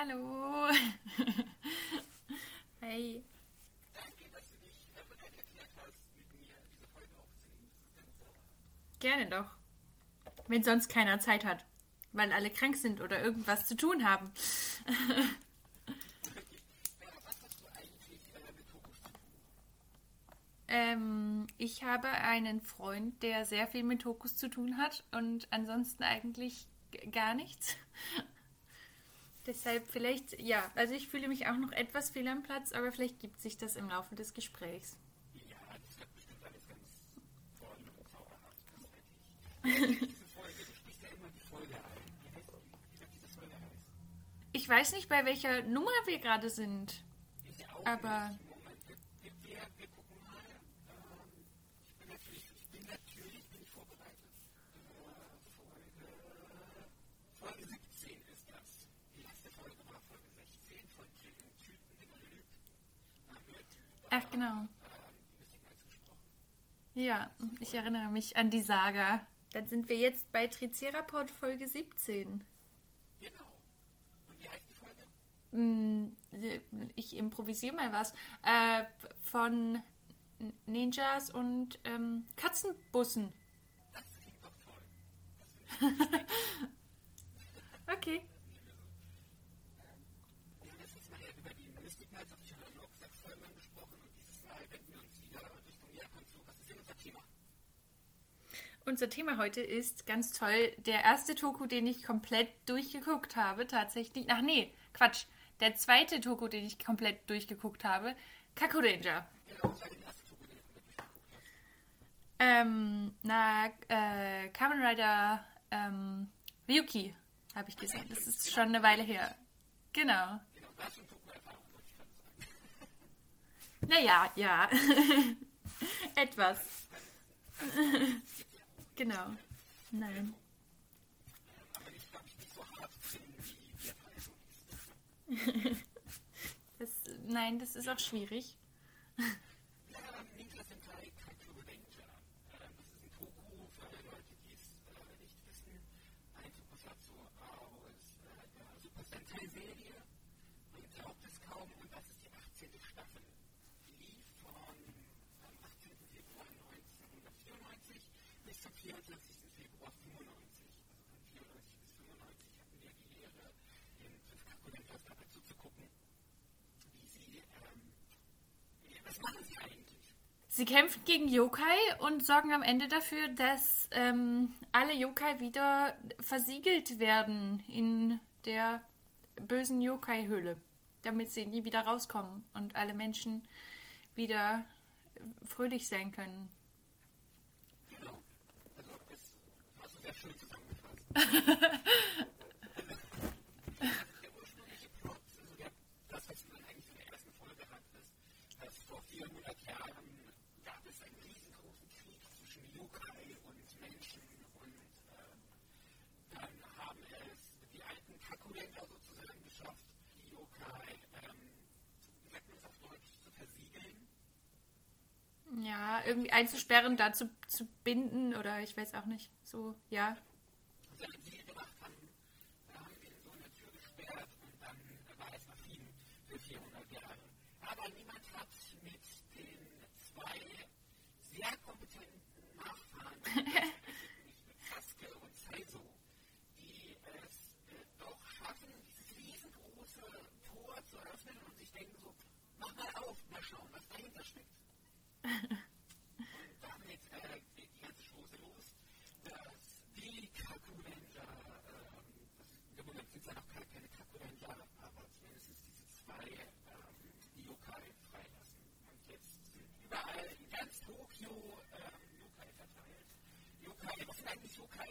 Hallo. Hey. Danke, dass du dich bereit erklärt hast, mit mir diese Folge aufzunehmen. Gerne doch. Wenn sonst keiner Zeit hat, weil alle krank sind oder irgendwas zu tun haben. Äh? Ähm, ich habe einen Freund, der sehr viel mit Hokus zu tun hat und ansonsten eigentlich gar nichts. Deshalb vielleicht, ja, also ich fühle mich auch noch etwas fehl am Platz, aber vielleicht gibt sich das im Laufe des Gesprächs. Ja, das wird bestimmt alles ganz toll und zauberhaft. Ich. Weiß nicht, bei welcher Nummer wir gerade sind, aber Moment, wir, wir, wir, wir gucken mal. Ähm, ich bin natürlich, ich bin natürlich bin ich vorbereitet. Äh, Folge, Folge 17 ist das. Die letzte Folge war Folge 16 von Typen, Typen, den man lügt. Da haben wir über ach genau. Ja, ich erinnere mich an die Saga. Dann sind wir jetzt bei Tricerapod Folge 17. Genau. Und wie heißt die Folge? Ich improvisiere mal was. Äh, von Ninjas und ähm, Katzenbussen. Das klingt doch toll. Okay. Wir haben letztes Mal ja über die Mystic Knights auf die Sherlock sechs Folgen gesprochen und dieses Mal wenden wir uns wieder Richtung Japan zu. Was ist denn unser Thema? Unser Thema heute ist ganz toll. Der erste Toku, den ich komplett durchgeguckt habe, tatsächlich. Ach nee, Quatsch. Der zweite Toku, den ich komplett durchgeguckt habe, Kaku Ranger. Ähm, na, äh, Kamen Rider ähm, Ryuki, habe ich gesagt. Das ist schon eine Weile her. Genau. Naja, ja. Etwas. genau. Nein. Das, nein, das ist auch schwierig. Ja, Ninja Sentai Kaiju Ranger. Ähm, das ist ein Toku für alle Leute, die es äh, nicht wissen. Ein Tokusatsu aus äh, der Super Sentai-Serie. Man glaubt es kaum. Und das ist die 18. Staffel. Die lief von am 18. Februar 1994 bis zum 24. Februar 95. Also von 94 bis 95 hatten wir die Ehre, den fünf Kakulentas dabei zuzugucken, wie sie, ähm, was machen sie eigentlich? Sie kämpfen gegen Yokai und sorgen am Ende dafür, dass ähm, alle Yokai wieder versiegelt werden in der bösen Yokai-Höhle, damit sie nie wieder rauskommen und alle Menschen wieder fröhlich sein können. Genau. Also das hast du sehr schön zusammengefasst. der ursprüngliche Plot, also der, das, was man eigentlich in der ersten Folge hat, ist, dass vor 400 Jahren gab es einen riesengroßen Krieg zwischen Yokai und Menschen und ähm, dann haben es die alten Kakuländer sozusagen geschafft, die Yokai, ähm, wie sagt man das auf Deutsch, zu versiegeln. Ja, irgendwie einzusperren, dazu zu binden oder ich weiß auch nicht. So, ja. Und dann sie gemacht haben, da haben wir in so eine Tür gesperrt und dann war es nach ihnen für 400 Jahre. Aber niemand hat mit den zwei sehr kompetenten Nachfahren, nämlich mit Sasuke und Saizo, die es äh, doch schaffen, dieses riesengroße Tor zu öffnen und sich denken so, mach mal auf, mal schauen, was dahinter steckt. Damit geht die ganze Chose los, dass die Kakulenja, ähm, im Moment sind es ja noch keine, keine Kakulenja, aber zumindest diese zwei ähm, Yokai freilassen. Und jetzt überall in ganz Tokio Yokai verteilt. Yokai, was sind eigentlich Yokai?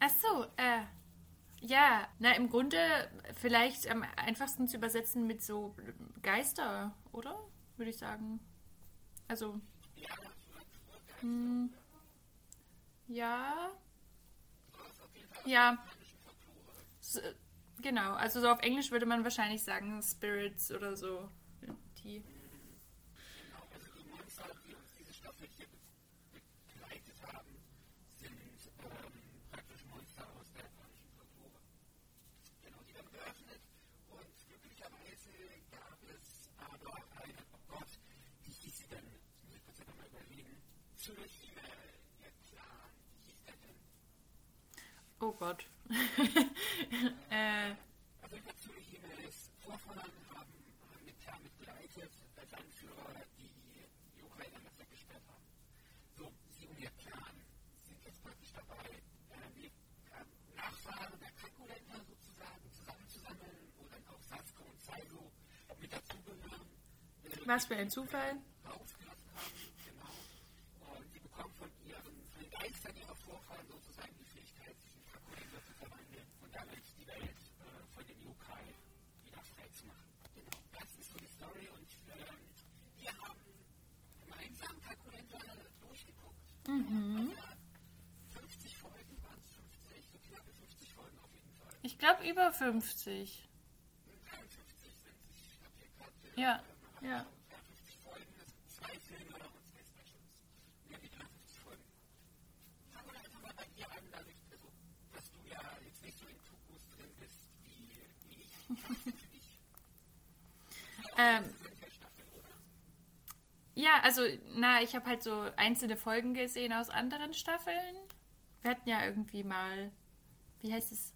Ach so, äh. Ja, na im Grunde vielleicht am einfachsten zu übersetzen mit so Geister, oder? Würde ich sagen. Also, so Urgeist, hm, ja, ja, japanischen Folklore. s- genau. Also so auf Englisch würde man wahrscheinlich sagen Spirits oder so. Die. Genau, also die Monster, die uns diese Staffel Vorfeld hier begleitet haben, sind ähm, praktisch Monster aus der japanischen Kultur. Genau, die werden geöffnet und glücklicherweise gab es aber eine, oh Gott, wie hieß sie denn? Ich muss kurz nochmal überlegen. Tsuruhime, ja klar, wie hieß der denn? Oh Gott. äh, Also Tsuruhimes Vorfahren haben, haben mit Term begleitet, als Anführer die Yokai dann das weggesperrt haben. So, sie und ihr Clan sind jetzt praktisch dabei, äh, die Nachfahren der Kakuländer sozusagen zusammenzusammeln, wo dann auch Sasuke und Saigo mit dazugehören. Was für ein Zufall. rausgelassen haben, genau. Und die bekommen von ihren, von den Geistern ihrer Vorfahren sozusagen die Fähigkeit, sich in Kakuländer zu verwandeln und damit die Welt äh, von den Yokai wieder frei zu machen. Genau, das ist so die Story und ähm, wir haben gemeinsam Kakuländer durchgeguckt. Mhm. Also 50 Folgen waren es 50, so knappe 50 Folgen auf jeden Fall. Ich glaube über 50. 53 sind es, ich Ja, ja. 53 Folgen, das sind zwei Filme und zwei Specials. Ja, die 53 Folgen. Fangen wir einfach mal bei dir an, dadurch, dass du ja jetzt nicht so in Tukus drin bist, wie, wie ich. Was sind für dich? Ähm? Ja, also, na, ich habe halt so einzelne Folgen gesehen aus anderen Staffeln. Wir hatten ja irgendwie mal, wie heißt es?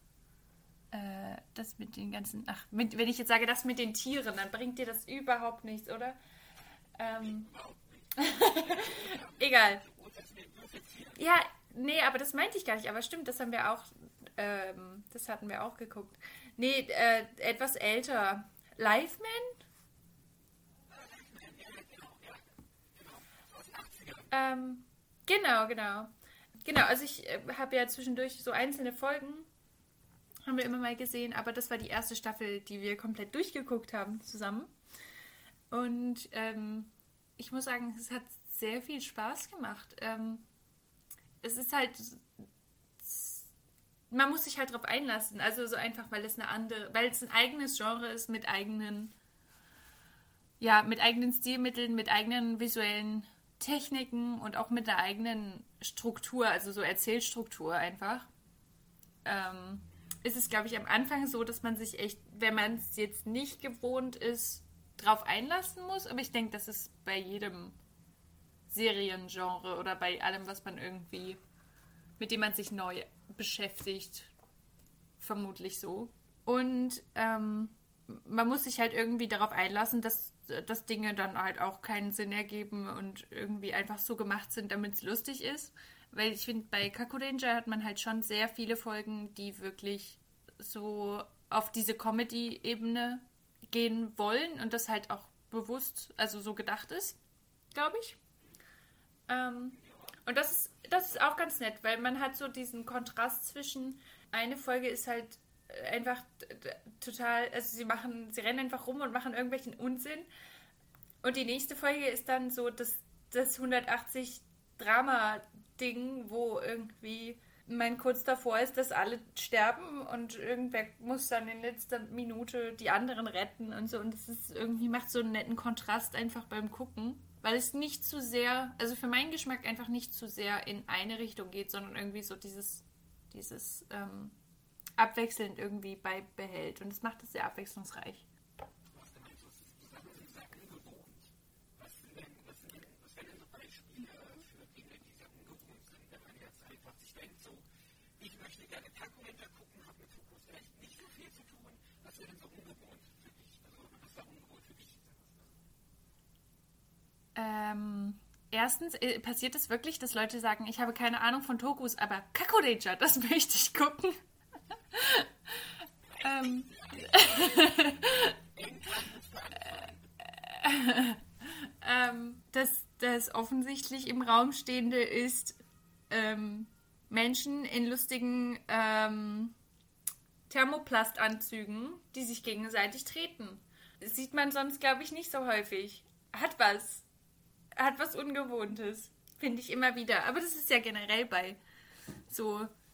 Äh, das mit den ganzen, ach, mit, wenn ich jetzt sage, das mit den Tieren, dann bringt dir das überhaupt nichts, oder? Ähm, egal. Ja, nee, aber das meinte ich gar nicht. Aber stimmt, das haben wir auch, ähm, das hatten wir auch geguckt. Nee, äh, etwas älter. Liveman? Ähm, genau, genau. Genau, also ich äh, habe ja zwischendurch so einzelne Folgen, haben wir immer mal gesehen, aber das war die erste Staffel, die wir komplett durchgeguckt haben zusammen. Und ähm, ich muss sagen, es hat sehr viel Spaß gemacht. Ähm, es ist halt. Man muss sich halt drauf einlassen. Also so einfach, weil es eine andere, weil es ein eigenes Genre ist mit eigenen, ja, mit eigenen Stilmitteln, mit eigenen visuellen Techniken und auch mit einer eigenen Struktur, also so Erzählstruktur einfach. Ähm, ist es, glaube ich, am Anfang so, dass man sich echt, wenn man es jetzt nicht gewohnt ist, drauf einlassen muss. Aber ich denke, das ist bei jedem Seriengenre oder bei allem, was man irgendwie, mit dem man sich neu beschäftigt, vermutlich so. Und ähm, man muss sich halt irgendwie darauf einlassen, dass, dass Dinge dann halt auch keinen Sinn ergeben und irgendwie einfach so gemacht sind, damit es lustig ist. Weil ich finde, bei Kaku Ranger hat man halt schon sehr viele Folgen, die wirklich so auf diese Comedy-Ebene gehen wollen und das halt auch bewusst, also so gedacht ist, glaube ich. Ähm, und das ist, das ist auch ganz nett, weil man hat so diesen Kontrast zwischen, eine Folge ist halt einfach total, also sie machen, sie rennen einfach rum und machen irgendwelchen Unsinn. Und die nächste Folge ist dann so das, das 180 Drama-Ding, wo irgendwie man kurz davor ist, dass alle sterben und irgendwer muss dann in letzter Minute die anderen retten und so. Und das ist irgendwie macht so einen netten Kontrast einfach beim Gucken, weil es nicht zu sehr, also für meinen Geschmack einfach nicht zu sehr in eine Richtung geht, sondern irgendwie so dieses, dieses ähm, abwechselnd irgendwie beibehält. Und das macht es sehr abwechslungsreich. Ähm, erstens äh, passiert es wirklich, dass Leute sagen, ich habe keine Ahnung von Tokus, aber Kakureja, das möchte ich gucken. Ähm, ähm, dass das offensichtlich im Raum stehende ist, ähm, Menschen in lustigen ähm, Thermoplastanzügen, die sich gegenseitig treten. Das sieht man sonst, glaube ich, nicht so häufig. Hat was. Hat was Ungewohntes. Finde ich immer wieder. Aber das ist ja generell bei so,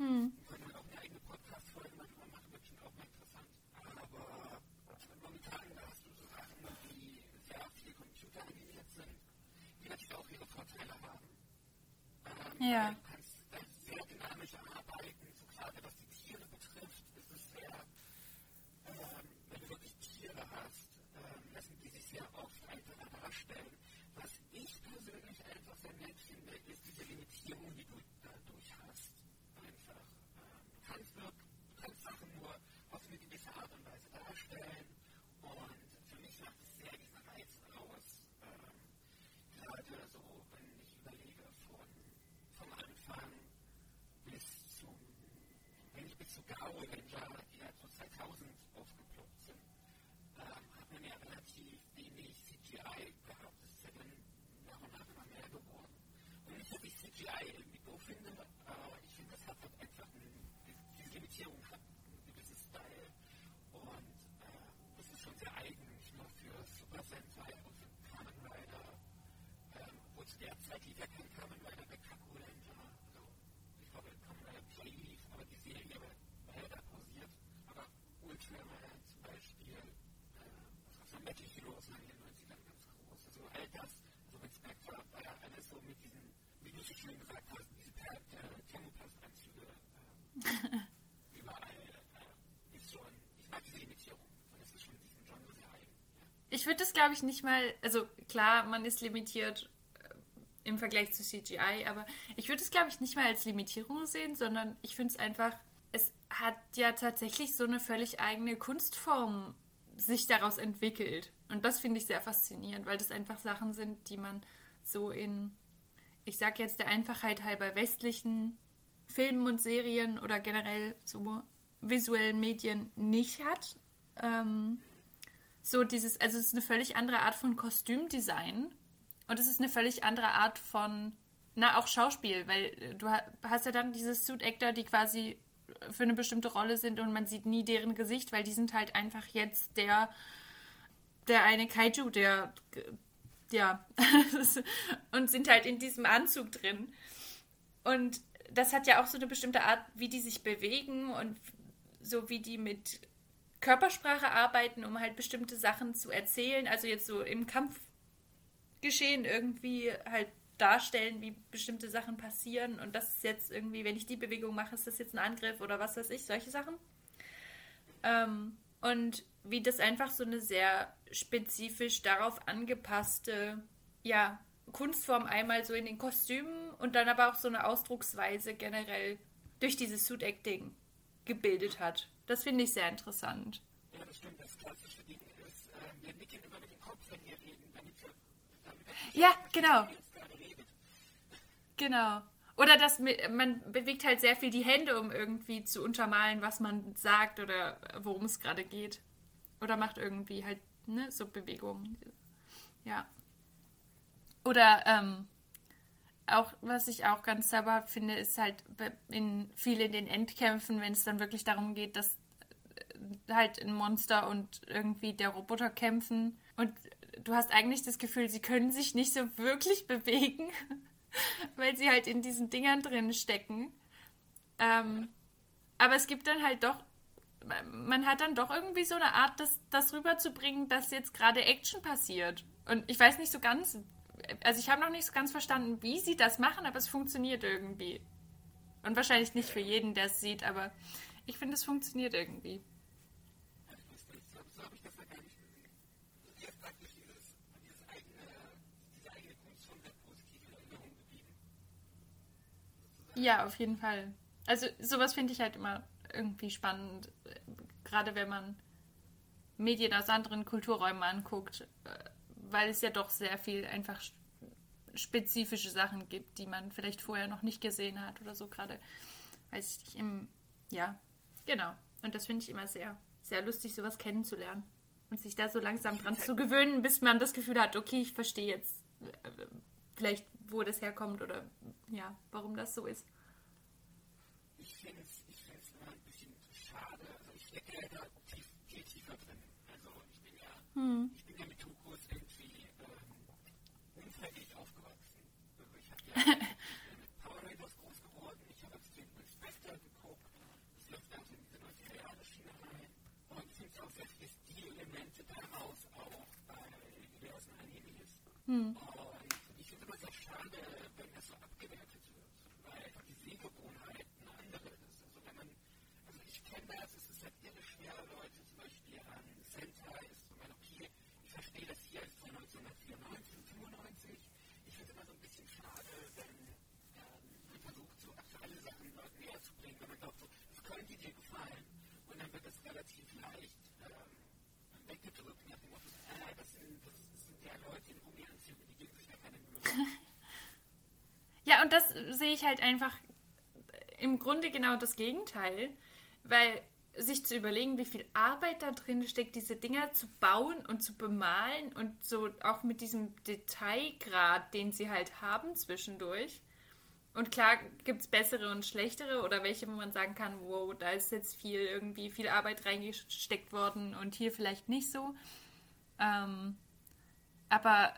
Hm. Wir auch eine eigene Podcast-Folge machen, wird bestimmt auch interessant. Aber momentan hast du so Sachen, die sehr viel computeranimiert sind, die auch ihre Vorteile haben. Ja. Du kannst äh, sehr dynamisch arbeiten, so gerade was die Tiere betrifft, ist es sehr, ähm, wenn du wirklich Tiere hast, ähm, lassen die sich sehr oft einfacher darstellen. Was ich persönlich einfach sehr nett finde, ist diese Limitierung, die du dadurch hast. Einfach, ähm, du kannst nur, du kannst Sachen nur auf eine gewisse Art und Weise darstellen und für mich macht es sehr diesen Reiz aus. Ähm, gerade so, wenn ich überlege, von, vom Anfang bis zum, wenn ich bis zu Gao Ranger, die ja so 2000 aufgeploppt sind, ähm, hat man ja relativ wenig CGI gehabt. Das ist ja dann nach und nach immer mehr geworden. Und nicht, dass ich CGI irgendwie doof finde, aber ich finde, das hat halt einfach ein, diese Limitierung hat einen gewissen Style. Und äh, das ist schon sehr eigen, nicht nur für Super Sentai, auch für Kamen Rider. Ähm, wo zu der Zeit lief ja kein Kamen Rider bei Kaku Ranger. Also, ich glaube, Kamen Rider Play lief, aber die Serie war war ja da pausiert. Aber Ultraman zum Beispiel, äh, was war Metal Heroes waren in den 90ern ganz groß. Also all das, also mit Spectre war ja alles so mit diesen, wie du schön gesagt hast, diese Thermoplast-Anzüge äh, überall. Äh, ist schon, ich mag diese Limitierung. Und das ist schon diesem sehr eigen. Ich würde das, glaube ich, nicht mal. Also klar, man ist limitiert äh, im Vergleich zu CGI, aber ich würde es, glaube ich, nicht mal als Limitierung sehen, sondern ich finde es einfach. Es hat ja tatsächlich so eine völlig eigene Kunstform sich daraus entwickelt. Und das finde ich sehr faszinierend, weil das einfach Sachen sind, die man so in, ich sag jetzt der Einfachheit halber westlichen Filmen und Serien oder generell so visuellen Medien nicht hat. Ähm, so dieses, also es ist eine völlig andere Art von Kostümdesign und es ist eine völlig andere Art von, na auch Schauspiel, weil äh, du ha- hast ja dann diese Suit Actor, die quasi für eine bestimmte Rolle sind und man sieht nie deren Gesicht, weil die sind halt einfach jetzt der der eine Kaiju, der ja und sind halt in diesem Anzug drin und das hat ja auch so eine bestimmte Art, wie die sich bewegen und so wie die mit Körpersprache arbeiten, um halt bestimmte Sachen zu erzählen. Also jetzt so im Kampfgeschehen irgendwie halt darstellen, wie bestimmte Sachen passieren. Und das ist jetzt irgendwie, wenn ich die Bewegung mache, ist das jetzt ein Angriff oder was weiß ich, solche Sachen. Ähm, und wie das einfach so eine sehr spezifisch darauf angepasste, ja, Kunstform einmal so in den Kostümen und dann aber auch so eine Ausdrucksweise generell durch dieses Suit Acting gebildet hat. Das finde ich sehr interessant. Ja, das stimmt. Das klassische Ding ist, äh, wir nicken immer mit dem Kopf, wenn wir reden, damit wir, Ja, genau. Genau. Oder dass man bewegt halt sehr viel die Hände, um irgendwie zu untermalen, was man sagt oder worum es gerade geht. Oder macht irgendwie halt ne, so Bewegungen. Ja. Oder ähm, auch, was ich auch ganz zauberhaft finde, ist halt in viel in den Endkämpfen, wenn es dann wirklich darum geht, dass äh, halt ein Monster und irgendwie der Roboter kämpfen. Und du hast eigentlich das Gefühl, sie können sich nicht so wirklich bewegen, weil sie halt in diesen Dingern drin stecken. Ähm, aber es gibt dann halt doch, man hat dann doch irgendwie so eine Art, das, das rüberzubringen, dass jetzt gerade Action passiert. Und ich weiß nicht so ganz, also ich habe noch nicht so ganz verstanden, wie sie das machen, aber es funktioniert irgendwie. Und wahrscheinlich nicht für jeden, der es sieht, aber ich finde, es funktioniert irgendwie. Ja, ich wusste nicht, so, so habe ich das ja gar nicht gesehen. Und jetzt praktisch dieses, dieses eigene, diese eigene Kunstform der positiven Erinnerung geblieben. Ja, auf jeden Fall. Also sowas finde ich halt immer irgendwie spannend, äh, gerade wenn man Medien aus anderen Kulturräumen anguckt, äh, weil es ja doch sehr viel einfach sch- spezifische Sachen gibt, die man vielleicht vorher noch nicht gesehen hat oder so gerade, weiß ich nicht, im, ja, genau. Und das finde ich immer sehr, sehr lustig, sowas kennenzulernen und sich da so langsam dran zu gewöhnen, bis man das Gefühl hat, okay, ich verstehe jetzt äh, vielleicht, wo das herkommt oder ja, warum das so ist. ich finde es ich find's immer ein bisschen schade. Also ich stecke ja da tief, viel tiefer drin. Also ich bin ja, Hm. ich bin ja mit Tukos irgendwie ähm, unfreiwillig aufgewachsen. Also ich habe ja mit Power Rangers groß geworden. Ich habe als Kind mit Spectre geguckt. Das läuft also in diese 90er Jahre Schiene rein. Und ich finde auch sehr viele Stilelemente daraus auch bei diversen Animes. Hm. Und ich finde immer sehr schade, wenn das so abgewertet wird, weil einfach die Sehgewohnheit eine andere ist. Also wenn man, also ich kenne das, es ist halt irre schwer, Leute zum Beispiel an Sentai ist so mein okay, ich verstehe das hier ist von 1994 und 95. Ich finde es immer so ein bisschen schade, wenn ähm, man versucht, so aktuelle Sachen Leuten näher zu bringen, wenn man glaubt, so, das könnte dir gefallen. Und dann wird das relativ leicht ähm, weggedrückt nach dem Motto, äh, das sind, das sind ja Leute in Gummianzügen, die geben sich ja keine Mühe. Ja, und das sehe ich halt einfach im Grunde genau das Gegenteil, weil sich zu überlegen, wie viel Arbeit da drin steckt, diese Dinger zu bauen und zu bemalen und so auch mit diesem Detailgrad, den sie halt haben zwischendurch. Und klar gibt es bessere und schlechtere oder welche, wo man sagen kann, wow, da ist jetzt viel irgendwie viel Arbeit reingesteckt worden und hier vielleicht nicht so. Ähm, aber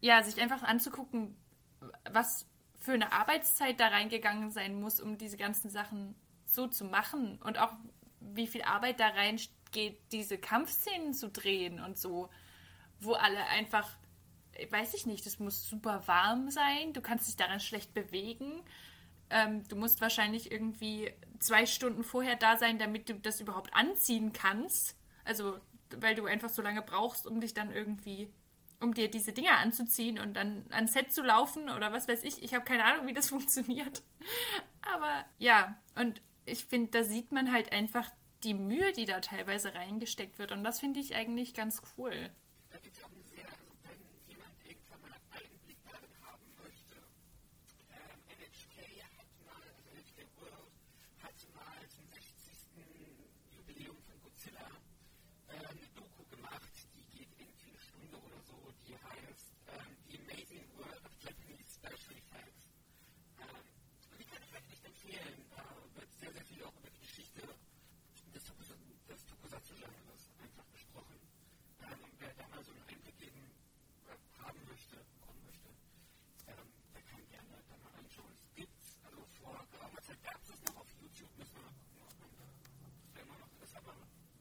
ja, sich einfach anzugucken, was für eine Arbeitszeit da reingegangen sein muss, um diese ganzen Sachen so zu machen und auch wie viel Arbeit da reingeht, diese Kampfszenen zu drehen und so, wo alle einfach, weiß ich nicht, das muss super warm sein, du kannst dich daran schlecht bewegen, ähm, du musst wahrscheinlich irgendwie zwei Stunden vorher da sein, damit du das überhaupt anziehen kannst, also weil du einfach so lange brauchst, um dich dann irgendwie um dir diese Dinger anzuziehen und dann ans Set zu laufen oder was weiß ich. Ich habe keine Ahnung, wie das funktioniert. Aber ja, und ich finde, da sieht man halt einfach die Mühe, die da teilweise reingesteckt wird. Und das finde ich eigentlich ganz cool. Da gibt es auch eine sehr, also wenn jemand irgendwann mal einen Einblick darin haben möchte, ähm, NHK hat mal, also NHK World hat mal zum 60. Jubiläum von Godzilla äh, eine Doku gemacht, die geht irgendwie eine Stunde oder so, die heißt ähm, The Amazing World of Japanese Special Effects. Ähm, und die kann ich halt nicht empfehlen. Da wird sehr, sehr viel auch über die Geschichte des, Tokus- des Tokusatsu-Genres einfach gesprochen. Ähm, wer da mal so einen Einblick geben äh, haben möchte, bekommen möchte, ähm, der kann gerne da mal anschauen. Es gibt's, also vor geraumer Zeit gab es das noch auf YouTube, müssen wir mal gucken, ob man da da immer noch ist, aber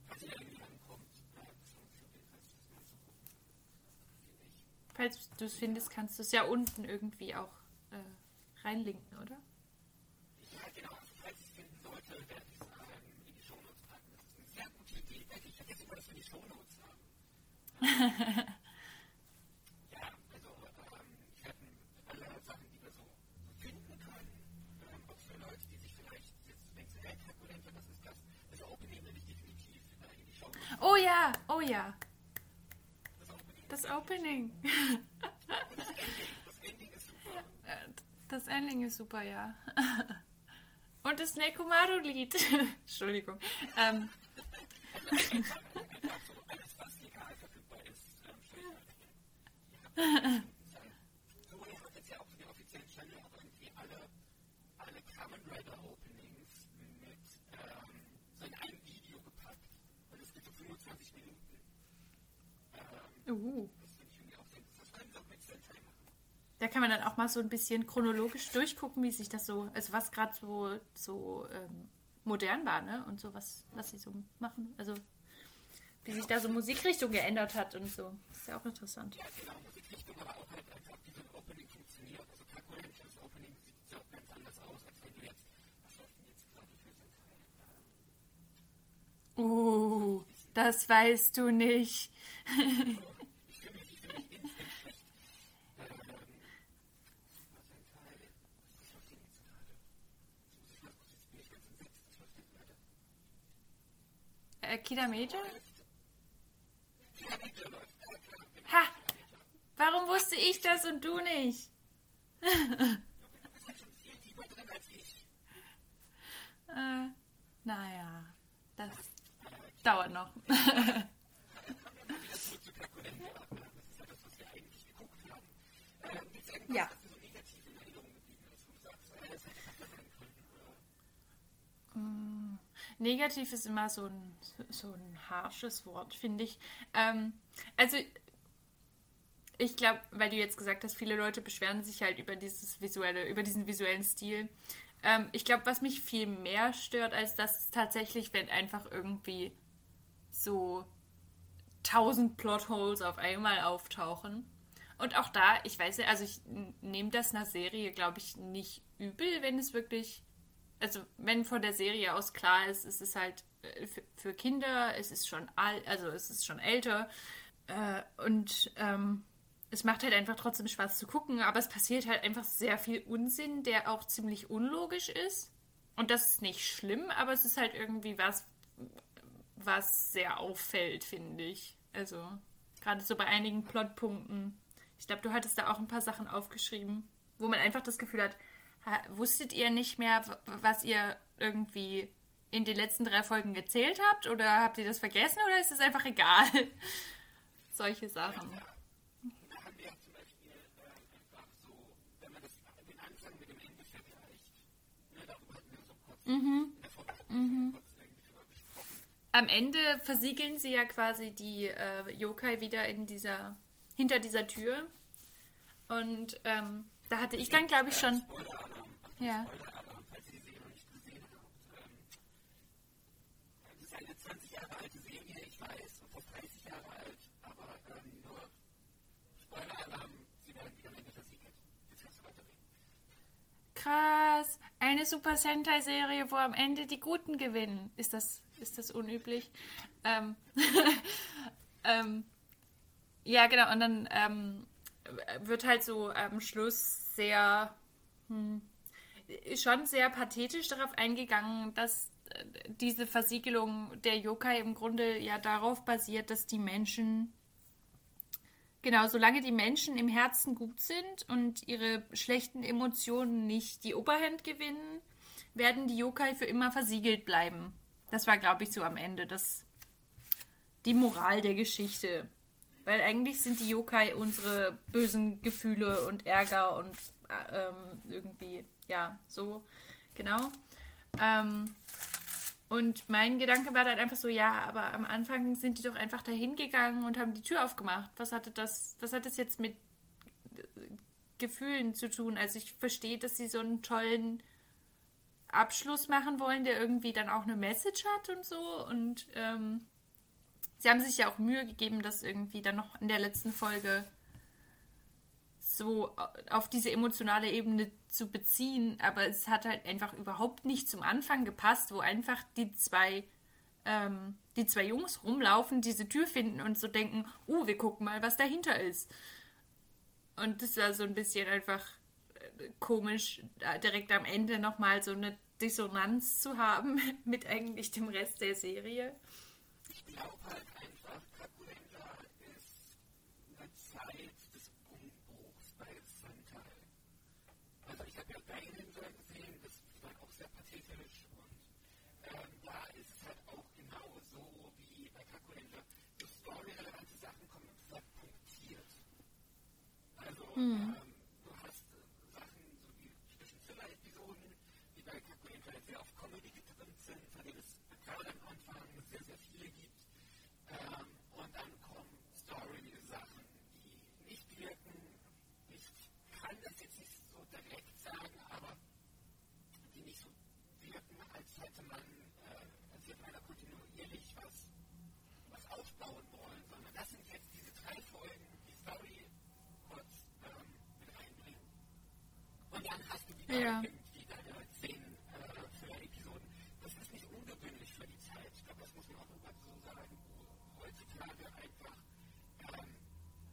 falls ihr da irgendwie rankommt, äh, das lohnt sich auf jeden Fall, sich das mal zu gucken. Finde ich. Falls du es findest, kannst du es ja unten irgendwie auch äh, reinlinken, oder? Ja, genau, also falls ich es finden sollte, werde ich es ähm, in die Shownotes packen. Das ist eine sehr gute Idee, denke ich. Ich vergesse immer, dass wir die Shownotes haben. ja, also ähm, ich werde alle Sachen, die wir so, so finden können, ähm, auch für Leute, die sich vielleicht jetzt denken, hey, Kalkulente, was ist das? Also Opening will ich definitiv äh, in die Shownotes. Oh ja, oh ja. Das Opening. Das Opening. Das Ending ist super. Äh, Ending ist super, ja. Und das Nekomaru-Lied. Entschuldigung. Ähm, Einfach so alles, was legal verfügbar ist, ähm, schlecht Toei hat jetzt ja auch für den offiziellen Channel auch irgendwie alle, alle Kamen Rider Openings mit ähm, so in ein Video gepackt. Und es geht so 25 Minuten. Ähm, uh. das finde ich irgendwie auch sehr Das können sie auch mit Sentai machen. Da kann man dann auch mal so ein bisschen chronologisch durchgucken, wie sich das so, also was gerade so, so ähm, modern war, ne? Und so was, was sie so machen. Also wie sich da so Musikrichtung geändert hat und so. Das ist ja auch interessant. Ja? Uh, das weißt du nicht. Ich fühle mich, ich fühle mich instant schlecht. Ähm, was Sentai, was läuft denn jetzt gerade? Jetzt muss ich mal kurz, jetzt bin ich ganz entsetzt, was läuft denn gerade? Äh, Kida Major? Ha! Warum wusste ich das und du nicht? Äh, naja, das dauert noch. Ja das, negativ ist immer so ein, so ein harsches Wort, finde ich. Ähm, also, ich glaube, weil du jetzt gesagt hast, viele Leute beschweren sich halt über dieses visuelle, über diesen visuellen Stil. Ähm, ich glaube, was mich viel mehr stört, als das ist tatsächlich, wenn einfach irgendwie so tausend Plotholes auf einmal auftauchen. Und auch da, ich weiß ja, also ich nehme das einer Serie, glaube ich, nicht übel, wenn es wirklich, also wenn von der Serie aus klar ist, es ist halt äh, für, für Kinder, es ist schon alt, also es ist schon älter äh, und ähm, es macht halt einfach trotzdem Spaß zu gucken, aber es passiert halt einfach sehr viel Unsinn, der auch ziemlich unlogisch ist. Und das ist nicht schlimm, aber es ist halt irgendwie was, was sehr auffällt, finde ich. Also, gerade so bei einigen Plotpunkten. Ich glaube, du hattest da auch ein paar Sachen aufgeschrieben, wo man einfach das Gefühl hat, wusstet ihr nicht mehr, was ihr irgendwie in den letzten drei Folgen gezählt habt? Oder habt ihr das vergessen oder ist es einfach egal? Solche Sachen. Mhm. Mhm. Am Ende versiegeln sie ja quasi die äh, Yokai wieder in dieser, hinter dieser Tür. Und ähm, da hatte ich dann, glaube ich, schon. Ja. Krass. Eine Super Sentai-Serie, wo am Ende die Guten gewinnen. Ist das, ist das unüblich? Ähm, ähm, ja, genau. Und dann ähm, wird halt so am Schluss sehr, hm, schon sehr pathetisch darauf eingegangen, dass äh, diese Versiegelung der Yokai im Grunde ja darauf basiert, dass die Menschen Genau, solange die Menschen im Herzen gut sind und ihre schlechten Emotionen nicht die Oberhand gewinnen, werden die Yokai für immer versiegelt bleiben. Das war, glaube ich, so am Ende das, die Moral der Geschichte. Weil eigentlich sind die Yokai unsere bösen Gefühle und Ärger und äh, ähm, irgendwie, ja, so, genau. Ähm, und mein Gedanke war dann einfach so, ja, aber am Anfang sind die doch einfach dahin gegangen und haben die Tür aufgemacht. Was hatte das, was hat das jetzt mit äh, Gefühlen zu tun? Also ich verstehe, dass sie so einen tollen Abschluss machen wollen, der irgendwie dann auch eine Message hat und so. Und ähm, sie haben sich ja auch Mühe gegeben, das irgendwie dann noch in der letzten Folge so auf diese emotionale Ebene zu beziehen, aber es hat halt einfach überhaupt nicht zum Anfang gepasst, wo einfach die zwei ähm, die zwei Jungs rumlaufen, diese Tür finden und so denken, oh, wir gucken mal, was dahinter ist. Und das war so ein bisschen einfach äh, komisch, direkt am Ende nochmal so eine Dissonanz zu haben mit eigentlich dem Rest der Serie. Ich glaube halt, Mhm. Du hast Sachen, so wie zwischen Filler-Episoden, die bei Kakuin halt sehr auf Comedy getrimmt sind, von denen es gerade am Anfang sehr, sehr viele gibt. Ähm, und dann kommen Story-Sachen, die nicht wirken. Ich kann das jetzt nicht so direkt sagen, aber die nicht so wirken, als hätte man, äh, als hätte man da kontinuierlich was, was aufbauen wollen, sondern das sind jetzt diese drei Folgen, die Story Und ja. irgendwie zehn äh, Filler-Episoden. Das ist nicht ungewöhnlich für die Zeit. Ich glaube, das muss man auch immer so sagen, wo heutzutage einfach, ähm,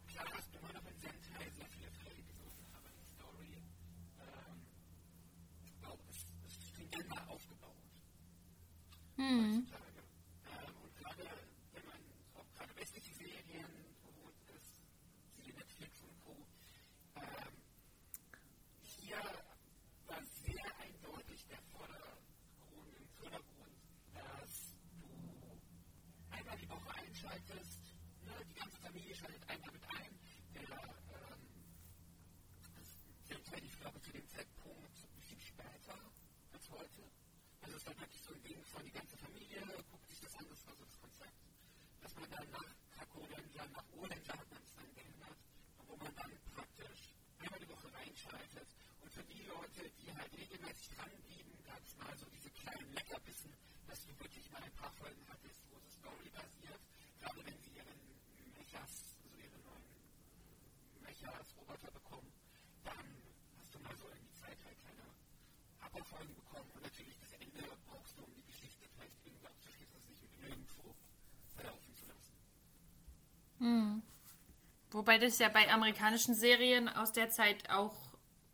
klar hast du immer noch in Sentai sehr viele Filler-Episoden, aber die Story, ähm, ist, ist stringenter aufgebaut. Hm. Dann wirklich so ein Ding von die ganze Familie, guckt sich das an, das war so das Konzept. Dass man dann nach Kakolenja, nach Olenja hat man es dann geändert, wo man dann praktisch einmal die Woche reinschaltet. Und für die Leute, die halt regelmäßig dranblieben, gab es mal so diese kleinen Leckerbissen, dass du wirklich mal ein paar Folgen hattest, wo es Story basiert. Gerade wenn sie ihren Mechas, also ihre neuen Mechas, Roboter bekommen, dann hast du mal so in die Zeit halt kleine Abbaufolgen bekommen. Und natürlich das Ende brauchst du, um die Geschichte vielleicht irgendwie abzuschließen, das nicht nirgendwo verlaufen zu lassen. Hm. Wobei das ja bei amerikanischen Serien aus der Zeit auch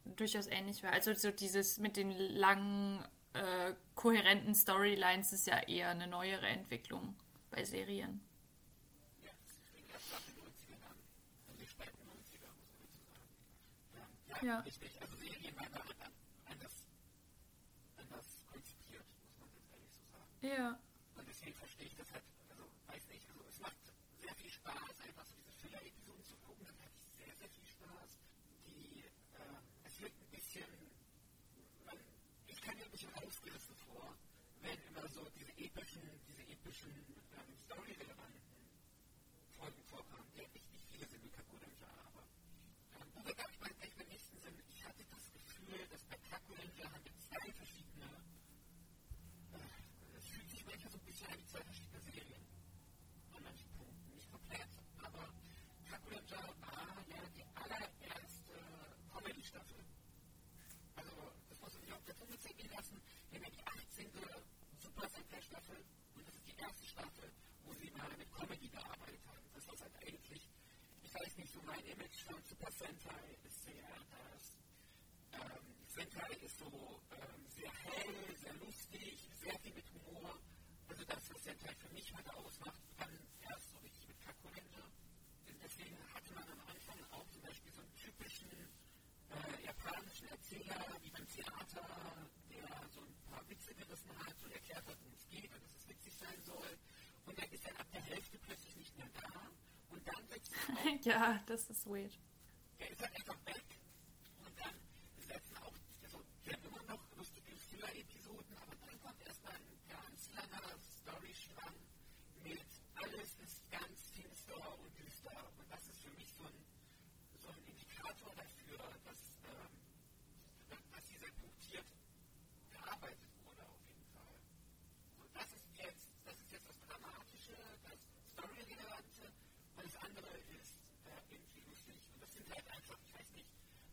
durchaus ähnlich war. Also so dieses mit den langen, äh, kohärenten Storylines ist ja eher eine neuere Entwicklung bei Serien. Ja, das fing erst ab den 90ern an. Also die späten 90er, muss man dazu sagen. Ja, ja, Ja. richtig. Also Serien waren da an- anders, anders konzipiert, muss man jetzt ehrlich so sagen. Ja. Und deswegen verstehe ich das halt, also weiß nicht, also es macht sehr viel Spaß, einfach so diese Filler-Episoden zu gucken, dann hatte ich sehr, sehr viel Spaß. Die, äh, es wird ein bisschen, man, ich kann mir ein bisschen ausgerissen vor, wenn immer so diese epischen, diese epischen ähm, Story-relevanten Folgen vorkamen, die richtig viele sind wie Kakurenja, aber ähm, wo wir glaube ich echt beim nächsten sind, ich hatte das Gefühl, dass bei Kakurenja haben wir zwei verschiedene es fühlt sich manchmal so ein bisschen an zwei verschiedene Serien. An manchen Punkten. Nicht komplett, aber Kakurenja war ja die allererste Comedy-Staffel. Also, das muss man sich auf der Zunge zergehen lassen. Wir haben ja die 18. Super Sentai-Staffel und das ist die erste Staffel, wo sie mal mit Comedy gearbeitet haben. Das ist halt eigentlich, ich weiß nicht, so mein Image von Super Sentai ist sehr, dass ähm, Sentai ist so ähm, sehr hell, sehr lustig, sehr viel mit Humor. Also das, was Sentai für mich heute ausmacht, dann erst so richtig mit. Und deswegen hatte man am Anfang auch zum Beispiel so einen typischen äh, japanischen Erzähler, wie beim Theater, der so ein paar Witze gerissen hat und erklärt hat, worum es geht und dass es witzig sein soll. Und dann ist er ab der Hälfte plötzlich nicht mehr da. Und dann wird es ja, das ist weird. der ist halt einfach weg. Und dann setzen auch, also, wir haben immer noch lustige Filler-Episoden, aber dann kommt erstmal ein ganz langer Storystrang mit alles ist ganz finster und düster. Und das ist für mich so ein, so ein Indikator dafür, dass, ähm, dass hier sehr punktiert gearbeitet wurde, auf jeden Fall. Und das ist jetzt, das ist jetzt das Dramatische, das Story-Relevante, und das andere ist äh, irgendwie lustig. Und das sind halt einfach, ich weiß nicht,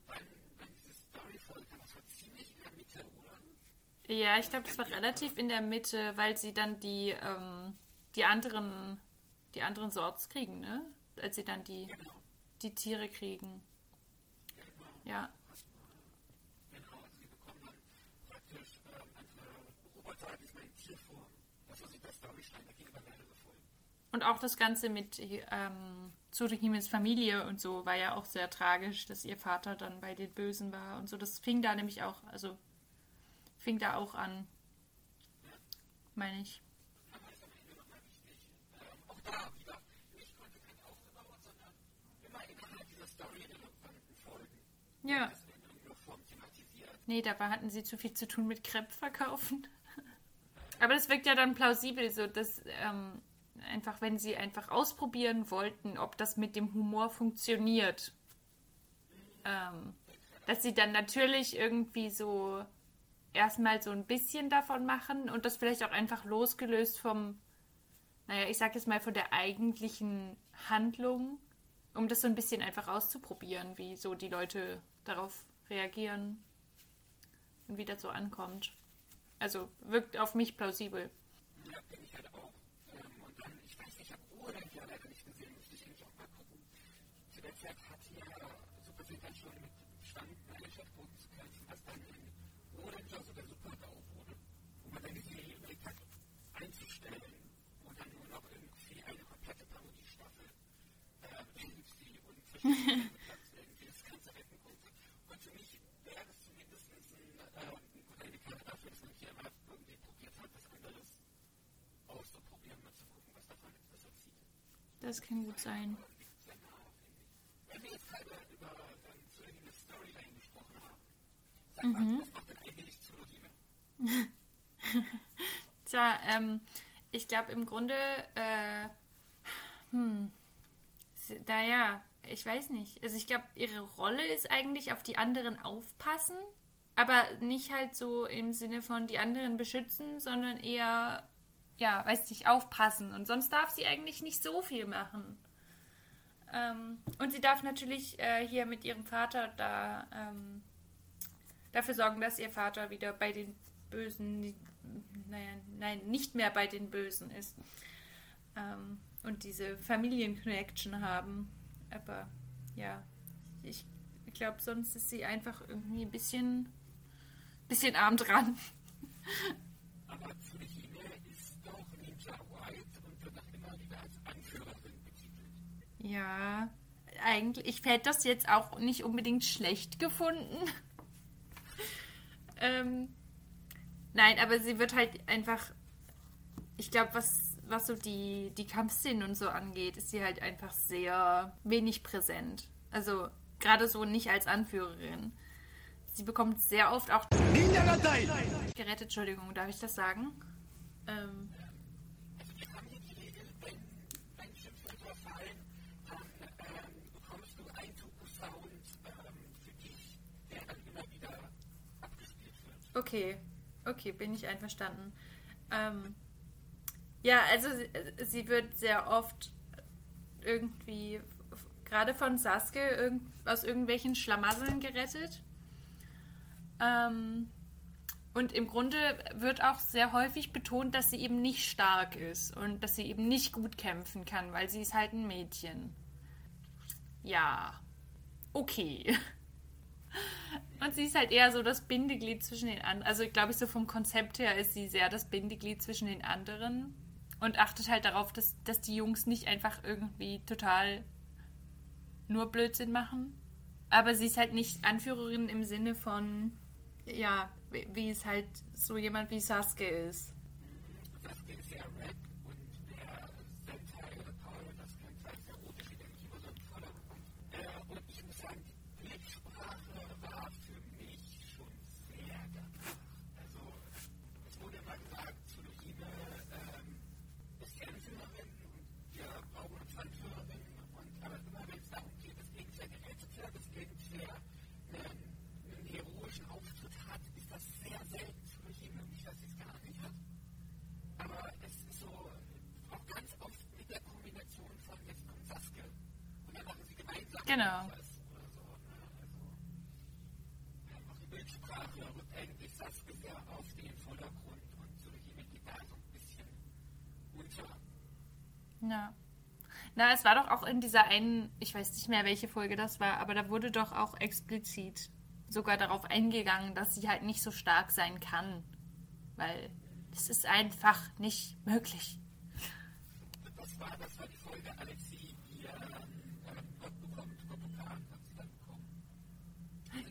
wann, wann diese Story-Folge kam, das war ziemlich in der Mitte, oder? Ja, ich glaube, das war relativ in der Mitte, weil sie dann die, ähm, die anderen, die anderen Sorts kriegen, ne? Als sie dann die, die Tiere kriegen. Ja. Und auch das Ganze mit ähm, Tsuruhimes Familie und so war ja auch sehr tragisch, dass ihr Vater dann bei den Bösen war und so. Das fing da nämlich auch, also fing da auch an, meine ich. Ja. Nee, dabei hatten sie zu viel zu tun mit Crepe verkaufen. Aber das wirkt ja dann plausibel, so dass ähm, einfach, wenn sie einfach ausprobieren wollten, ob das mit dem Humor funktioniert, ähm, dass sie dann natürlich irgendwie so erstmal so ein bisschen davon machen und das vielleicht auch einfach losgelöst vom, naja, ich sag jetzt mal von der eigentlichen Handlung, um das so ein bisschen einfach auszuprobieren, wie so die Leute darauf reagieren und wie das so ankommt. Also wirkt auf mich plausibel. Ja, bin ich halt auch. Ähm, und dann, ich weiß ich habe Orange ja leider nicht gesehen, müsste ich eigentlich auch mal gucken. Zu der Zeit hatte ja Sentai schon mit bestandenen Eigenschaftsquoten zu kämpfen, was dann in Orange sogar super GAU wurde. Wo man dann die Serie überlegt hat, einzustellen und dann nur noch irgendwie eine komplette Parodiestaffel äh, sie und verschiedene Platz irgendwie das Ganze retten konnte. Und für mich wäre es zumindest ein, äh, ein guter Indikator dafür, dass man hier mal irgendwie probiert hat, was anderes auszuprobieren, mal zu gucken, was davon besser zieht. Das kann gut sein. Wenn wir jetzt gerade über ähm, Tsuruhime Storyline gesprochen haben, sag mal, was macht denn eigentlich Tsuruhime? Tja, ähm, ich glaube im Grunde, äh, hm, naja, ich weiß nicht. Also ich glaube, ihre Rolle ist eigentlich auf die anderen aufpassen, aber nicht halt so im Sinne von die anderen beschützen, sondern eher, ja, weiß nicht, aufpassen. Und sonst darf sie eigentlich nicht so viel machen. Ähm, und sie darf natürlich äh, hier mit ihrem Vater da ähm, dafür sorgen, dass ihr Vater wieder bei den Bösen, naja, nein, nicht mehr bei den Bösen ist. Ähm, und diese Familienconnection haben. Aber ja, ich glaube, sonst ist sie einfach irgendwie ein bisschen, bisschen arm dran. Ja, eigentlich, ich hätte das jetzt auch nicht unbedingt schlecht gefunden. ähm, nein, aber sie wird halt einfach, ich glaube, was, was so die, die Kampfszenen und so angeht, ist sie halt einfach sehr wenig präsent. Also gerade so nicht als Anführerin. Sie bekommt sehr oft auch gerettet, Entschuldigung, darf ich das sagen? Ähm. Okay, okay, bin ich einverstanden. Ähm, ja, also sie, sie wird sehr oft irgendwie, gerade von Sasuke, irgend, aus irgendwelchen Schlamasseln gerettet. Ähm, und im Grunde wird auch sehr häufig betont, dass sie eben nicht stark ist und dass sie eben nicht gut kämpfen kann, weil sie ist halt ein Mädchen. Ja, okay. Und sie ist halt eher so das Bindeglied zwischen den anderen. Also, glaube ich, so vom Konzept her ist sie sehr das Bindeglied zwischen den anderen. Und achtet halt darauf, dass, dass die Jungs nicht einfach irgendwie total nur Blödsinn machen. Aber sie ist halt nicht Anführerin im Sinne von, ja, wie, es halt so jemand wie Sasuke ist. Sasuke ist sehr Rap und der Sentai oder Paul, das kann sein, sehr erotisch, der nicht immer so im Vordergrund. Äh, und ich muss sagen, die Blicksprache war für mich schon sehr danach. Also, es wurde immer gesagt, Tsuruhime ähm, ist die Anführerin und wir brauchen uns Anführerin. Und, aber immer wenn es darum geht, dass irgendwer gerettet wird, dass irgendwer einen, einen heroischen Auftritt hat, ist das sehr selten Tsuruhime. Nicht, dass sie es gar nicht hat. Aber es ist so auch ganz oft mit der Kombination von jetzt kommt Sasuke und dann machen sie gemeinsam Genau. etwas oder so. Ne? Also ähm, auch die Bildsprache rückt eigentlich Sasuke sehr auf den Vordergrund und so jemand geht da so ein bisschen unter. Ja. Na, es war doch auch in dieser einen, ich weiß nicht mehr, welche Folge das war, aber da wurde doch auch explizit sogar darauf eingegangen, dass sie halt nicht so stark sein kann. Weil es ist einfach nicht möglich. Das war, das war die Folge, als sie ihr ähm, Gott bekommt, Gotokan hat sie dann bekommen.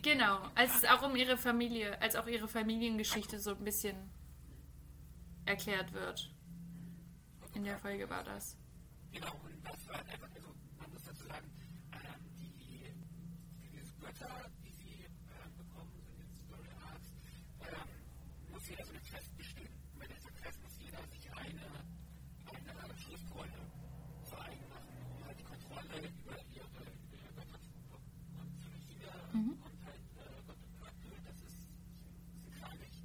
Genau, als es auch um ihre Familie, als auch ihre Familiengeschichte so ein bisschen erklärt wird. In der Folge war das. Genau, und das war einfach, also man muss dazu sagen, ähm, die, Götter, die sie ähm, bekommen, sind jetzt Story Arcs, ähm, muss jeder so eine Quest bestimmen. Und bei dieser Quest muss jeder sich eine, eine Schriftrolle zu eigen machen, um halt die Kontrolle über ihre, über ihre Götter zu bekommen. Und für jeder kommt halt äh, Gott und Köpfe, das ist, das ist kranich.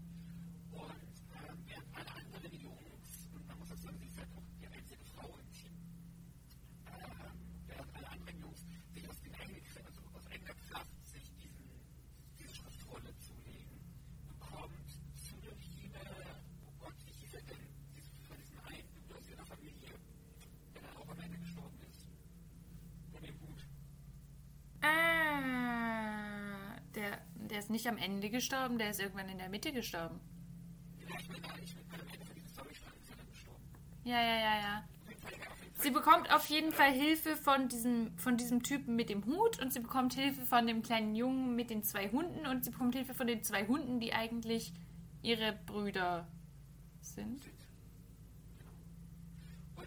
Und ähm, während alle anderen Jungs, und man muss auch sagen, sie ist halt auch die einzige Frau im Team, ähm, während alle anderen Jungs sich aus, den eigenen, also aus eigener Kraft sich diesen, diese Schriftrolle zulegen, bekommt Tsuruhime, oh Gott, wie hieß er denn, diese, von diesem einen Bruder aus ihrer Familie, der dann auch am Ende gestorben ist, von dem Hut. Ah, der, ist nicht am Ende gestorben, der ist irgendwann in der Mitte gestorben. Ja. Ja, ja, ja. Sie bekommt auf jeden Fall Hilfe von diesem, von diesem Typen mit dem Hut und sie bekommt Hilfe von dem kleinen Jungen mit den zwei Hunden und sie bekommt Hilfe von den zwei Hunden, die eigentlich ihre Brüder sind.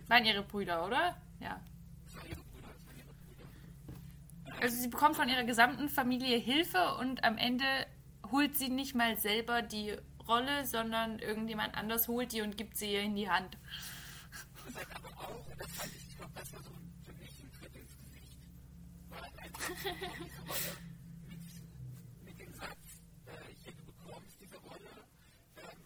Waren ihre Brüder, oder? Ja. Das waren ihre Brüder, das waren ihre Brüder. Also sie bekommt von ihrer gesamten Familie Hilfe und am Ende holt sie nicht mal selber die Rolle, sondern irgendjemand anders holt die und gibt sie ihr in die Hand. Das hat aber auch, das fand ich, das war so für mich ein Tritt Gesicht. Mit, dem Satz, äh, hier, du bekommst diese Rolle,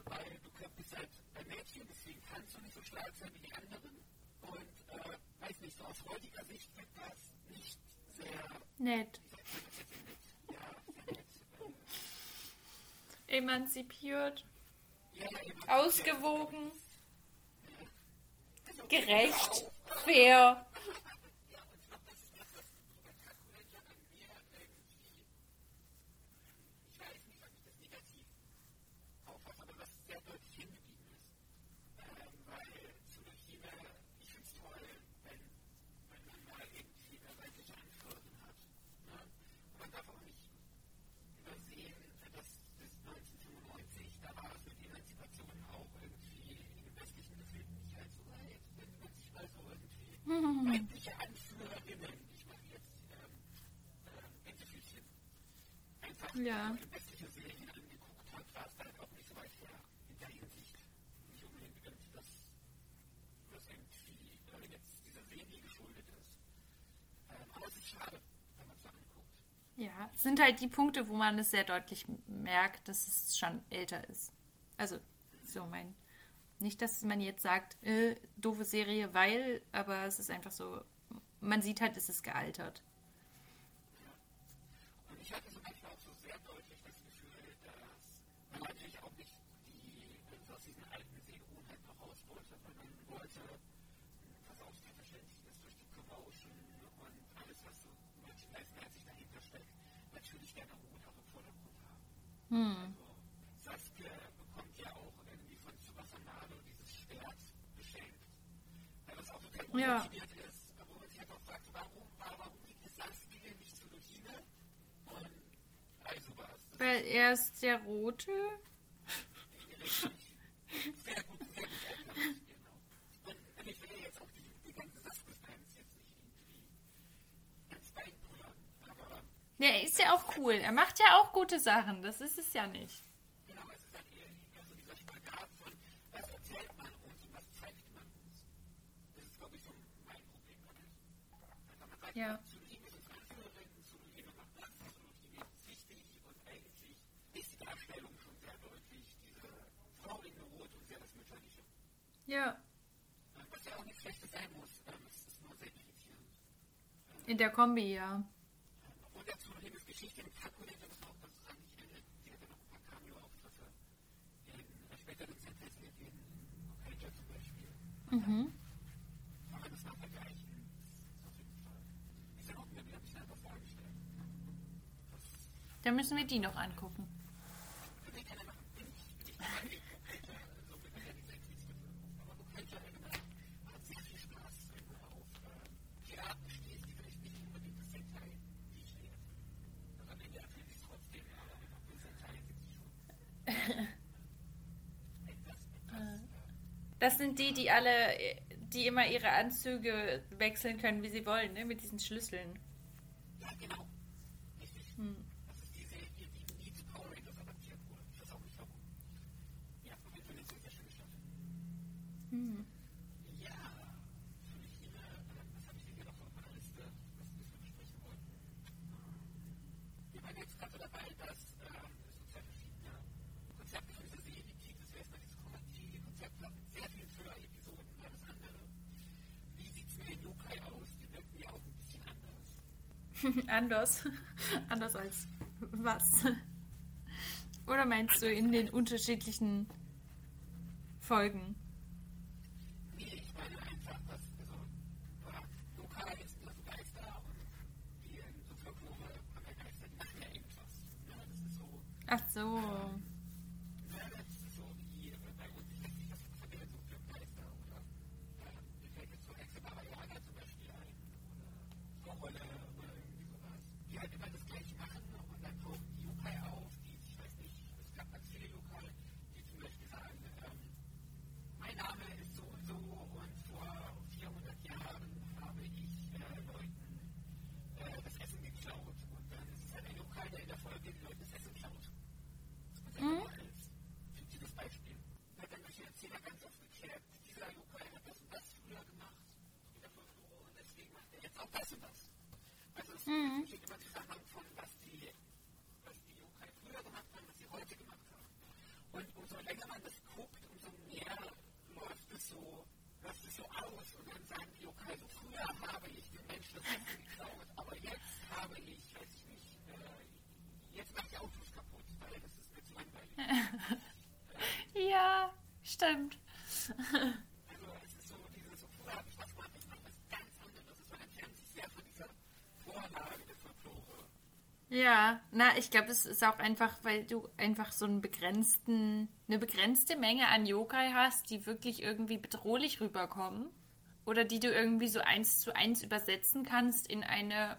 weil du bist halt ein Mädchen, deswegen kannst du nicht so stark sein wie die anderen. Und, äh, weiß nicht, aus heutiger Sicht wird das nicht sehr, Nett. Emanzipiert. Ausgewogen. Gerecht. Fair. ich weiß nicht, ob ich das negativ auffasse, aber was sehr deutlich hängen geblieben ist. Ähm, weil Tsuruhime, ich finde es toll, wenn, wenn man mal irgendwie eine weibliche Anführerin hat. Ne? Man darf auch nicht übersehen, dass bis 1995, da war es mit Emanzipation auch irgendwie in den westlichen Gefilden nicht allzu weit. Wenn man sich mal so irgendwie weibliche Anführerinnen, ich mache jetzt ähm, ähm, Gänsefüßchen, einfach Ja. in westliche Serien angeguckt hat, war es dann auch nicht so weit her. In der Hinsicht nicht unbedingt irgendwie, dass das irgendwie äh, jetzt dieser Serie geschuldet ist. Ähm, aber es ist schade, wenn man es so Ja, es sind halt die Punkte, wo man es sehr deutlich merkt, dass es schon älter ist. Also, so mein. Nicht, dass man jetzt sagt, äh, doofe Serie, weil, aber es ist einfach so, man sieht halt, es ist gealtert. Und ich hatte so manchmal auch so sehr deutlich das Gefühl, dass man natürlich auch nicht die aus diesen alten Sehgewohnheiten noch raus wollte, weil man wollte was auch sehr verständlich ist durch die Promotion und alles, was so merchandise-mäßig dahinter steckt, natürlich gerne Ruhe auch im Vordergrund haben. Also, Sasuke bekommt ja auch irgendwie von Tsubasa Nado dieses Schwert geschenkt, weil das auch total Ja. unmotiviert ist, wo man sich einfach fragt, warum, warum gibt es Sasuke nicht zu Routine? Und all sowas. Weil er ist der Rote. Sehr gut, sehr gut erkannt, genau. Und ich will ja jetzt auch die, die ganze Sasuke-Fans jetzt nicht irgendwie ganz beinbrüllen, aber Ja, er ist ja auch cool. Er macht ja auch gute Sachen. Das ist es ja nicht. Ja. Ja. Was ja auch nicht Schlechtes sein muss, ist nur sehr. In der Kombi, ja. Und dazu Lebens Geschichte mit Kakule, da muss man auch dazu sagen, ich erinnere, die hat ja noch ein paar Cameo-Auftritte in späteren Sentai-Serien, in Hokkaido zum Beispiel. Mhm. Man das mal vergleichen? Das ist ja auch mir wieder ein bisschen einfach vorgestellt. Dann müssen wir die noch angucken. Für den kann er noch bin ich, bin ich dabei, Hokkaido, so bin ich ja nicht explizit dafür. Aber Hokkaido allgemein macht sehr viel Spaß, wenn du auf äh, Piraten stehst, die vielleicht nicht unbedingt das Sentai, die ich stehe. Also am Ende erfüllt sich trotzdem, aber einfach für Sentai sind sie schon. Etwas, etwas. Das sind die, die alle, die immer ihre Anzüge wechseln können, wie sie wollen, ne? Mit diesen Schlüsseln. Ja, genau. Richtig. Hm. Das ist die Serie, die nie zu Power Rangers adaptiert wurde. Ich weiß auch nicht warum. Ja, auf jeden Fall eine sehr schöne Stadt. Hm. Ja, für mich viele, äh, was habe ich denn hier noch auf meiner Liste, was wir besprechen wollten? Wir waren jetzt gerade dabei, dass ähm, es so zwei verschiedene Konzepte von dieser Serie gibt. Das wäre erstmal dieses Chromatie-Konzept, hat sehr viel Füller-Episoden, alles andere. Wie sieht es mit den Yokai aus? Die wirken ja auch ein bisschen anders. Anders. Anders als was? Oder meinst du in den unterschiedlichen Folgen? jetzt auch das und das. Also es mhm. steht immer Zusammenhang von, was die, was die Yokai früher gemacht haben, was sie heute gemacht haben. Und umso länger man das guckt, umso mehr läuft es so, läuft es so aus. Und dann sagen die Yokai, so früher habe ich den Menschen das Essen geklaut, aber jetzt habe ich, weiß ich nicht, äh, jetzt mache ich Autos kaputt, weil das ist mir zu langweilig. ja, stimmt. Ja, na, ich glaube, es ist auch einfach, weil du einfach so einen begrenzten, eine begrenzte Menge an Yokai hast, die wirklich irgendwie bedrohlich rüberkommen. Oder die du irgendwie so eins zu eins übersetzen kannst in eine,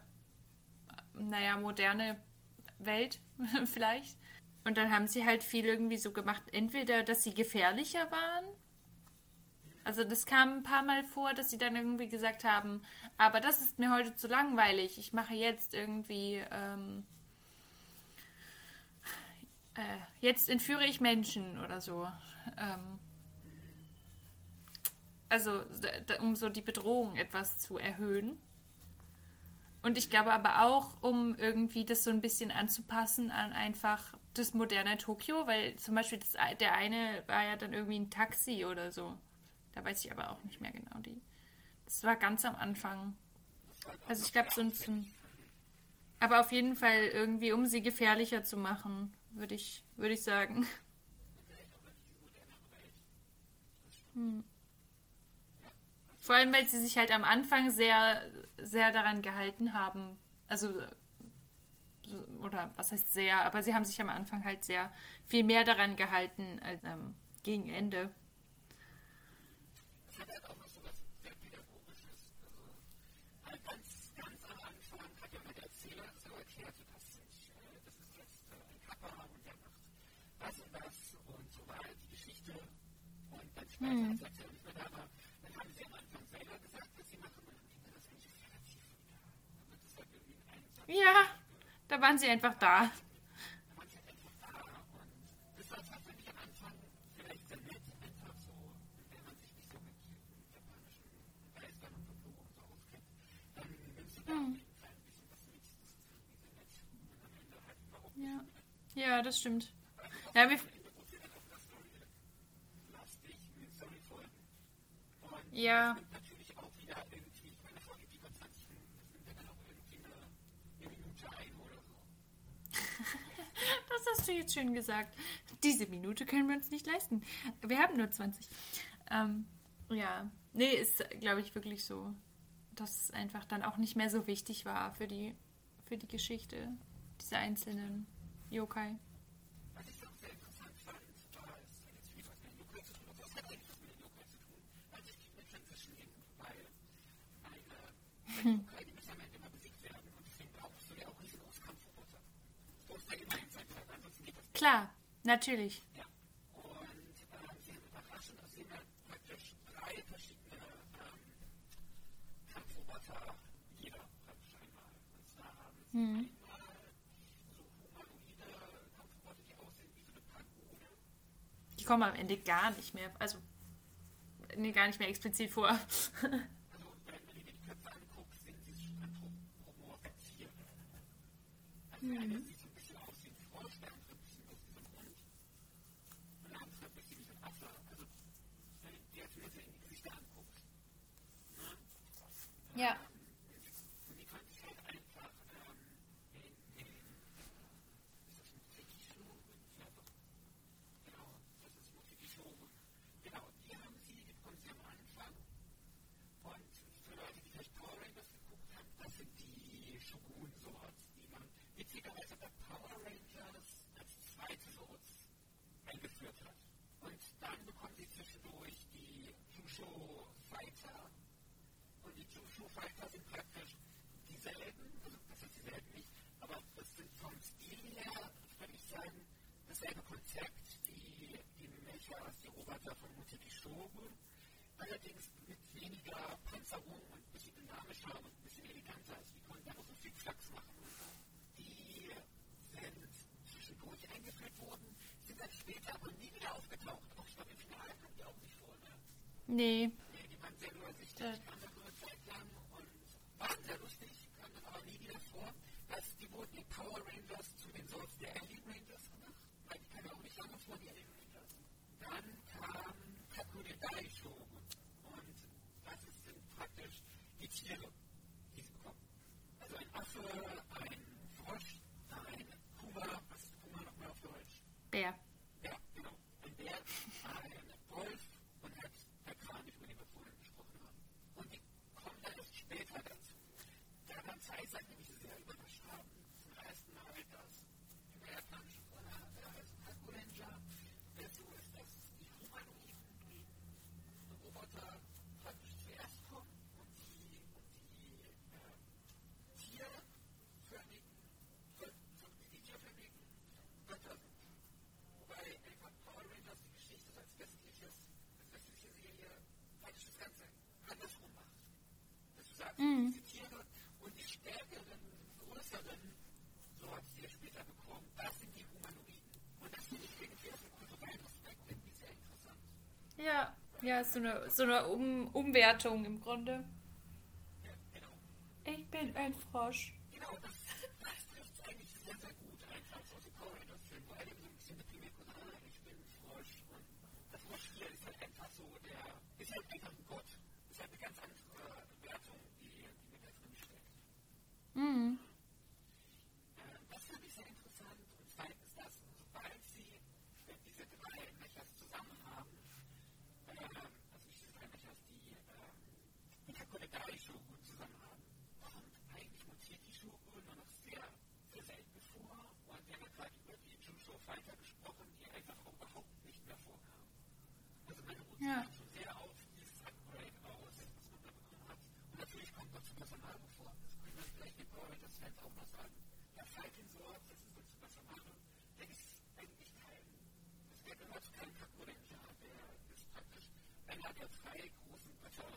naja, moderne Welt vielleicht. Und dann haben sie halt viel irgendwie so gemacht, entweder, dass sie gefährlicher waren. Also das kam ein paar Mal vor, dass sie dann irgendwie gesagt haben, aber das ist mir heute zu langweilig. Ich mache jetzt irgendwie, ähm, äh, jetzt entführe ich Menschen oder so. Ähm, also um so die Bedrohung etwas zu erhöhen. Und ich glaube aber auch, um irgendwie das so ein bisschen anzupassen an einfach das moderne Tokio, weil zum Beispiel das, der eine war ja dann irgendwie ein Taxi oder so. Da weiß ich aber auch nicht mehr genau die. Das war ganz am Anfang. Also ich glaube so ein, aber auf jeden Fall irgendwie, um sie gefährlicher zu machen, würde ich, würde ich sagen. Hm. Vor allem, weil sie sich halt am Anfang sehr, sehr daran gehalten haben. Also, so- oder was heißt sehr, aber sie haben sich am Anfang halt sehr viel mehr daran gehalten als ähm, gegen Ende. Hat halt auch noch so was sehr Pädagogisches. Also halt ganz, ganz am Anfang hat ja der Erzähler so erklärt, so, das, sind, äh, das ist jetzt äh, ein Kappa und der macht das und das und so war halt die Geschichte. Und dann später, Hm. als Erzähler nicht mehr da war, dann haben sie am Anfang selber gesagt, was sie machen und dann ging das eigentlich relativ wieder. Dann wird das halt irgendwie in. Ja, da waren sie einfach. Da waren sie halt einfach da und das war tatsächlich am Anfang vielleicht sehr nett, einfach so, wenn man sich nicht so mit japanischen Geistern und Folklore und so auskennt, dann nimmst du da auf jeden Fall ein bisschen was mit. Das ist irgendwie sehr nett und am Ende halt überhaupt Ja, ja das stimmt. Ja, mir, lastig mit Story-Folgen. Und ja, das nimmt natürlich auch wieder irgendwie, ich meine, Folge geht dann 20 Minuten, das nimmt ja dann irgendwie eine, eine Minute ein oder so. das hast du jetzt schön gesagt. Diese Minute können wir uns nicht leisten. Wir haben nur 20. Ähm, ja, nee, ist, glaube ich, wirklich so, dass es einfach dann auch nicht mehr so wichtig war für die, für die Geschichte dieser einzelnen Yokai. Was ich auch sehr interessant fand, war es hat jetzt viel was mit Yokai zu tun, aber es hat eigentlich was mit Yokai zu tun, weil sich die eine Transition nehmen, weil eine Yokai, die müssen am Ende immer besiegt werden und deswegen brauchst du ja auch riesengroße Kampfroboter. Du musst da immer sein, ansonsten geht das nicht. Klar, natürlich. Ja. Und äh, sie haben überraschend, also sie haben ja praktisch drei verschiedene ähm, Kampfroboter, jeder praktisch einmal. Und Kampfroboter, die kommen am Ende gar nicht mehr, also nee, gar nicht mehr explizit vor. Also, wenn, wenn du dir die Köpfe anguckst, sind sie schon anthropomorphisiert. Also, der eine sieht so ein bisschen aus wie ein Frosch, der andere ein bisschen aus wie so ein Hund. Und der andere ein bisschen wie so ein Affe. Also, wenn du dir jetzt Leute in die Gesichter anguckst. Ja. Und die konnten sich halt einfach ähm, in den. Ist das Muteki-Shogun? Ja, doch. Genau, das ist Muteki-Shogun. Genau, die haben sie, die bekommen sie am Anfang. Und für Leute, die vielleicht Power Rangers geguckt haben, das sind die Shogun-Swords, die man witzigerweise bei Power Rangers als zweite Swords eingeführt hat. Und dann bekommen sie zwischendurch die Jusho Fighter. Und die Jusho Fighter sind praktisch dieselben, also das sind dieselben nicht, aber das sind vom Stil her, würde ich sagen, dasselbe Konzept, die, die Mechas, die Roboter von Muteki Shogun, allerdings mit weniger Panzerung und ein bisschen dynamischer und ein bisschen eleganter. Also die konnten auch so viel Flachs machen. Die sind zwischendurch eingeführt worden, sind dann später aber nie wieder aufgetaucht. Auch ich glaube, im Finale kamen die auch nicht vor. Ne? Nee. Nee, die waren sehr übersichtlich, Äh. kamen dann nur eine Zeit lang und waren sehr lustig, kamen dann aber nie wieder vor. Das, die wurden die Power Rangers zu den Swords der Alien Rangers gemacht, weil die kamen ja auch nicht lange vor, die Alien Rangers. Dann kam Kakure Dai Shogun und das ist, sind praktisch die Tiere, die sie bekommen. Also ein Affe, ein Frosch, ein Puma, was ist Puma nochmal auf Deutsch? Bär. Ja, genau. Ein Bär, ein Wolf, theoretisch das Ganze andersrum macht. Dass du sagst, mhm. diese Tiere und die stärkeren, größeren Sorts, die er später bekommt, das sind die Humanoiden. Und das finde ich irgendwie aus dem kulturellen Aspekt irgendwie sehr interessant. Ja, ja, so eine, so eine um Umwertung im Grunde. Ich bin ein Frosch. Genau, das, das trifft sehr, sehr gut einfach so die Power in das Film, weil er so bisschen deprimiert, ah, ich bin ein Frosch das Frosch ist halt einfach so, der ist halt einfach ein Gott. Ist halt eine ganz andere Wertung, die, die mit da drin steckt. Mhm. Äh, das fand ich sehr interessant und zweitens das, sobald sie diese drei Mechas zusammen haben, äh, also nicht diese drei Mechas, die ähm, die Kakonegai-Shogun zusammen haben, kommt eigentlich mutiert die Shogun nur noch sehr, sehr selten vor und wir haben ja gerade über die Jusho Fighter gesprochen, die einfach auch überhaupt nicht mehr vorkamen. Also meine Mutter Ja. schon sehr auf dieses Upgrade aus, man da bekommen hat. Und natürlich kommt Samaru vor. Das können wir vielleicht den Power Rangers Fans auch noch sagen. Der Fighting Sword, das ist Super Samaru, der ist eigentlich kein, das der gehört zu keinem Kaku Ranger, der ist praktisch einer der drei großen Götter,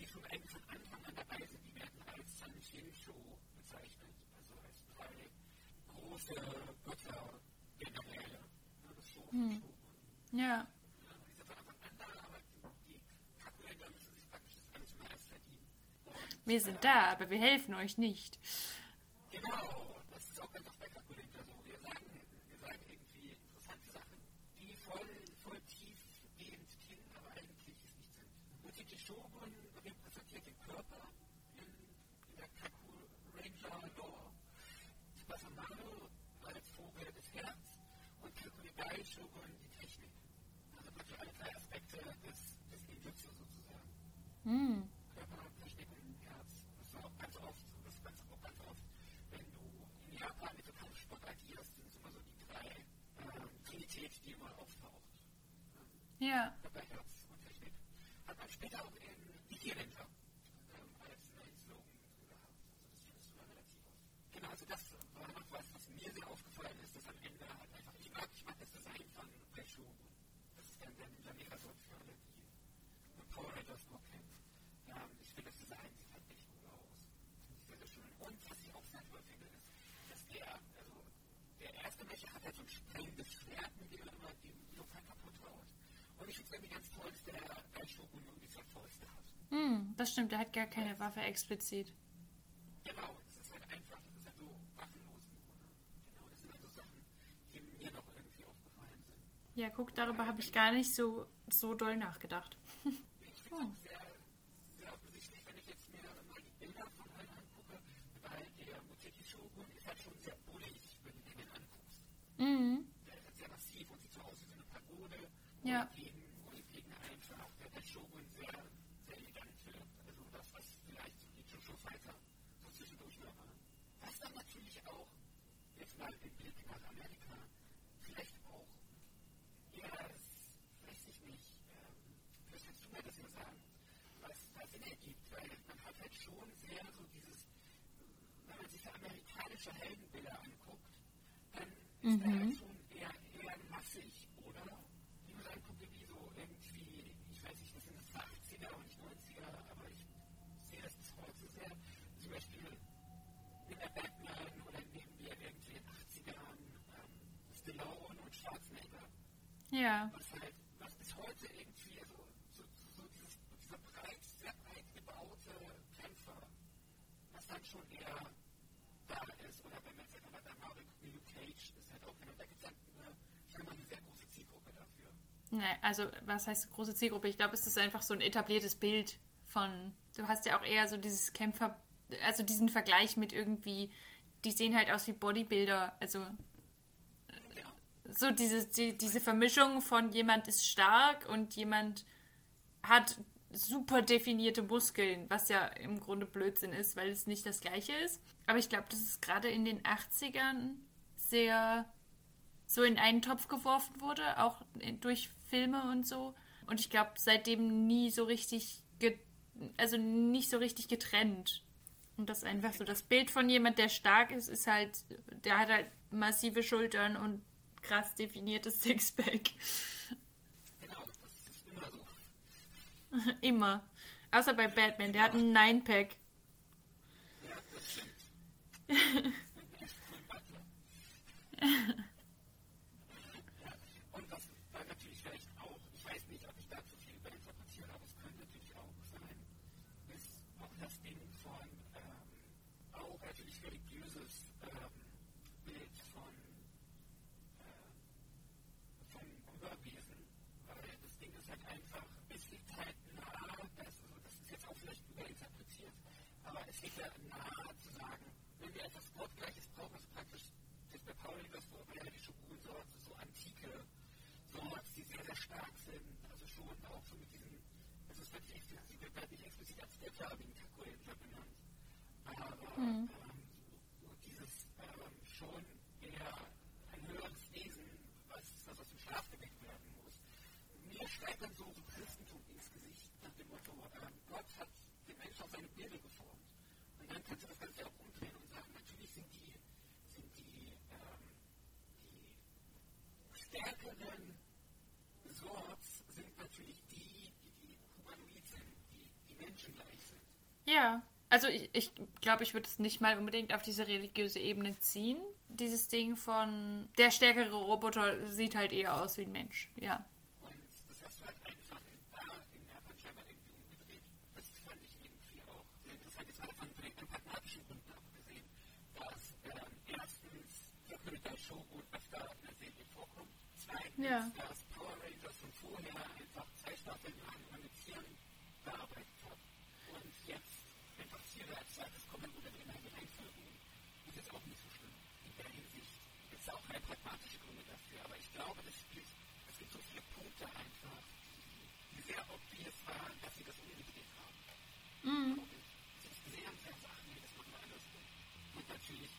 die schon eigentlich von Anfang an dabei sind, die werden als San Shinsho bezeichnet, also als drei große Götter generell. Ja, das Shogun, Hm. Shogun. Ja. Die sind von Anfang an da, aber die Kaku-Ranger müssen sich praktisch das alles mal erst verdienen. Und, Wir sind da, aber wir helfen euch nicht. Genau, das ist auch ganz oft bei Kaku-Ranger so. Wir sagen, wir sagen irgendwie interessante Sachen, die voll, voll tiefgehend klingen, aber eigentlich es nicht sind. Und die Shogun repräsentiert den Körper in, in der Kaku-Ranger-Lore. Super Samaru als Vogel das Herz und Kakunegai Shogun die Technik. Also praktisch alle drei Aspekte des, des Ninjutsu sozusagen. Hm. Körper, Technik und Herz. Das war auch ganz oft, das ist ganz, auch ganz oft, wenn du in Japan mit so Kampfsport agierst, sind es immer so die drei ähm, Trinität, die immer auftaucht. Ja. Körper, Herz und Technik. Hat man später auch in die Vierländer ähm, als neuen Slogan gehabt. Also das findest du da relativ oft. Genau, also das war noch was, was mir sehr aufgefallen ist, dass am Ende halt einfach, ich mag, ich mag das Design von Red Shogun. Das ist dann der Ninja Megazord für alle, die mit Power Rangers noch kennen. Ähm, ich finde, das Design sieht halt echt gut aus. Sieht sehr, sehr schön. Und was ich auch sehr toll finde, ist, dass der, also der erste Mecha hat halt so ein sprengendes Schwert, mit dem er immer den Yokai kaputt haut. Es der Fäuste hat. Hm, das stimmt, er hat gar keine Waffe explizit. Genau, das ist halt einfach, das ist halt so waffenlos. Genau, das sind halt so Sachen, die mir noch irgendwie aufgefallen sind. Ja, guck, darüber habe ich gar nicht so, so doll nachgedacht. Ich finde es auch sehr, sehr offensichtlich, wenn ich jetzt mir mal die Bilder von allen angucke, weil der Muteki Shogun ist halt schon sehr bullig, wenn du den anguckst. Mhm. Der ist halt sehr massiv und sieht so aus wie so eine Pagode. Ja. Gegen, gegen einfach der, der Shogun sehr, sehr elegant wirkt. Also das, was vielleicht so die Jojo Fighter so zwischendurch mal waren. Was dann natürlich auch, den Blick nach Amerika, vielleicht auch eher, weiß ich nicht, ähm, vielleicht kannst du mir das mal sagen, was da Sinn ergibt, weil man hat halt schon sehr so dieses, wenn man sich amerikanische Heldenbilder anguckt, dann ist der halt schon eher, eher massig, oder? Wenn man anguckt, wie so irgendwie, ich weiß nicht, das sind das 80er und nicht 90er, aber ich sehe das bis heute sehr, zum Beispiel in der Batman oder nehmen wir irgendwie in den 80ern ähm, Stallone und Schwarzenegger Ja. was halt, was bis heute irgendwie, also so, so, so dieses, dieser breit, sehr breit gebaute Kämpfer, was dann schon eher da ist, oder wenn man jetzt einfach bei Marvel Cage ist halt auch genau, da gibt es halt eine, ich mal, eine sehr große Zielgruppe dafür. Ne, also, was heißt große Zielgruppe? Ich glaube, es ist einfach so ein etabliertes Bild von. Du hast ja auch eher so dieses Kämpfer, also diesen Vergleich mit irgendwie, die sehen halt aus wie Bodybuilder. Also, so diese, die, diese Vermischung von jemand ist stark und jemand hat super definierte Muskeln, was ja im Grunde Blödsinn ist, weil es nicht das gleiche ist. Aber ich glaube, das ist gerade in den 80ern sehr so in einen Topf geworfen wurde, auch durch Filme und so. Und ich glaube, seitdem nie so richtig, also nicht so richtig getrennt. Und das einfach so das Bild von jemand, der stark ist, ist halt, der hat halt massive Schultern und krass definiertes Sixpack. immer. Außer bei Batman, der hat einen Nine-Pack. Ja, das stimmt. Und was dann natürlich vielleicht auch, ich weiß nicht, ob ich da zu viel überinterpretiere, aber es könnte natürlich auch sein, ist auch das Ding von ähm, auch natürlich religiöses ähm, Bild von, äh, von Überwesen, weil das Ding ist halt einfach, es liegt halt nahe, das, also das ist jetzt auch vielleicht überinterpretiert, aber es liegt ja nahe zu sagen, wenn wir etwas Gottgleiches brauchen, ist praktisch das bei Pauli das urbanische Ursorte, so antike Sorts, die sehr, sehr stark sind, also schon auch so mit diesen, nicht explizit, wird nicht explizit als der farbigen Takoyenscher benannt, aber dieses schon eher ein höheres Wesen, was, aus dem Schlaf geweckt werden muss. Mir steigt dann so, Christentum ins Gesicht, nach dem Motto, Gott hat den Menschen auf seine Bilder geformt. Und dann kannst du das Ganze auch umdrehen und sagen, natürlich sind die, die, die stärkeren Sorts sind natürlich die, die, die humanoid sind, die, die menschengleich sind. Ja. Also ich, ich glaube, ich würde es nicht mal unbedingt auf diese religiöse Ebene ziehen. Dieses Ding von der stärkere Roboter sieht halt eher aus wie ein Mensch. Ja. Das. Das Ja. dass Power Rangers von vorher einfach zwei Staffeln lang mit Tieren gearbeitet hat. Und jetzt Tiere als zweites kommen oder in. Ist jetzt auch nicht so schlimm. In der Hinsicht gibt es auch keine pragmatische Gründe dafür. Aber ich glaube, das spielt, es gibt so viele Punkte einfach, die sehr obvious waren, dass sie das umgedreht haben. Mhm. Es ist sehr, sehr Sachen, die das wir andersrum. Und natürlich,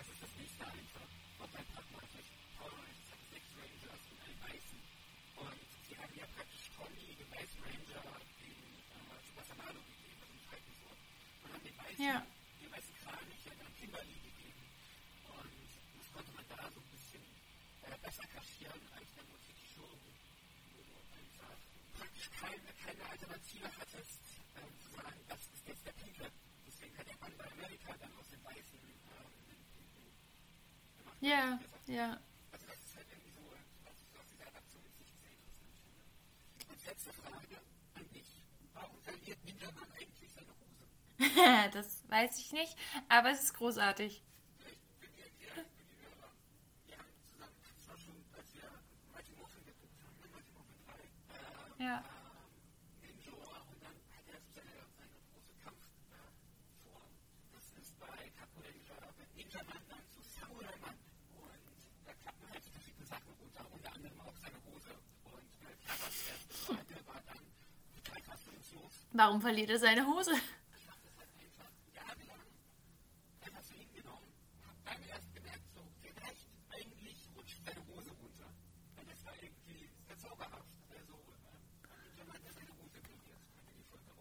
das ist das nächste einfach. Auch ein pragmatisch. Power Rangers hat sechs Rangers und einen Weißen. Und sie haben ja praktisch Tommy, den Weißen Ranger, den äh, Super Samalo gegeben, also den Titanford. Und Ja. den Weißen Kranich ja dann Kimberly gegeben. Und das konnte man da so ein bisschen äh, besser kaschieren als der Motiv Show, wo du einfach praktisch keine, keine Alternative hattest, ähm, zu sagen, das ist jetzt der Pinke. Deswegen hat der Mann bei Amerika dann aus dem Weißen gemacht. Ja, ja. Also das ist halt irgendwie so, was ich aus dieser Adaptionssicht sehr. Und letzte Frage an dich. Warum verliert Ninjaman eigentlich? das weiß ich nicht, aber es ist großartig. Vielleicht für die Erklärung für die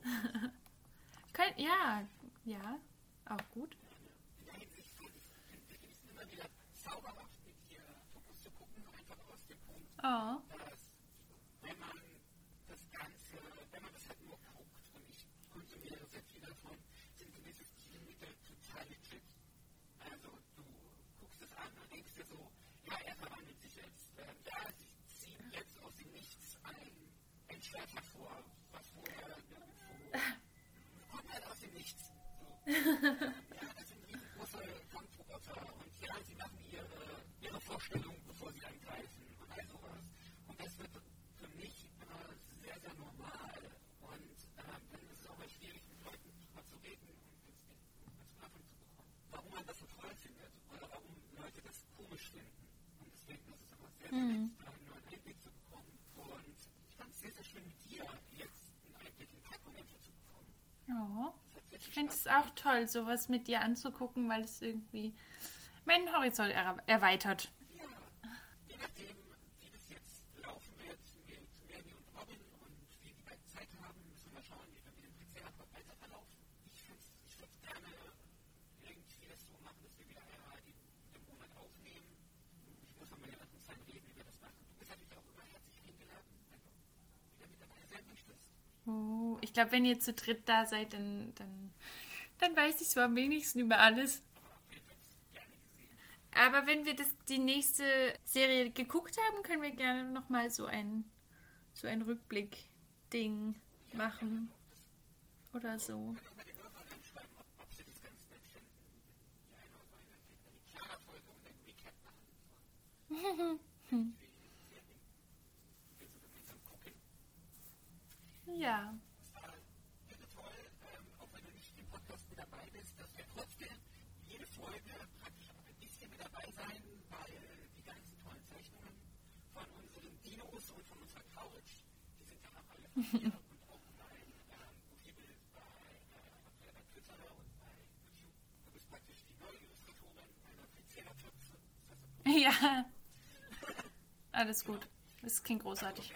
gucken, einfach aus dem Punkt, Oh. wenn man das Ganze, wenn man das halt nur guckt, und ich konsumiere sehr viel davon, sind gewisse Stilmittel total legit. Also du guckst es an und denkst dir so, ja, er verwandelt sich jetzt, äh, ja, sie jetzt aus dem Nichts ein, ein Schwert was vorher kommt halt aus dem Nichts. So. Ja, das sind riesengroße Kampfroboter und ja, sie machen ihre, ihre Vorstellung, bevor sie angreifen und all sowas. Und das wird für mich äh, sehr, sehr normal. Und ähm, dann ist es auch mal schwierig, mit Leuten drüber zu reden und ins ins Nachhinein zu bekommen. Warum man das so toll findet oder warum Leute das komisch finden. Und deswegen ist es immer sehr, sehr nett, da einen neuen Einblick zu bekommen. Und ich fand es sehr, sehr schön, mit dir jetzt einen Einblick in Pack-Momente zu bekommen. Oh. Das hat sehr Ich viel finde es auch toll, sowas mit dir anzugucken, weil es irgendwie meinen Horizont er erweitert. glaube, wenn ihr zu dritt da seid, dann, dann, dann weiß ich so am wenigsten über alles. Aber wenn wir das, die nächste Serie geguckt haben, können wir gerne nochmal so ein, so ein Rückblick-Ding machen. Oder so. ja. ja. Alles gut. Das klingt großartig.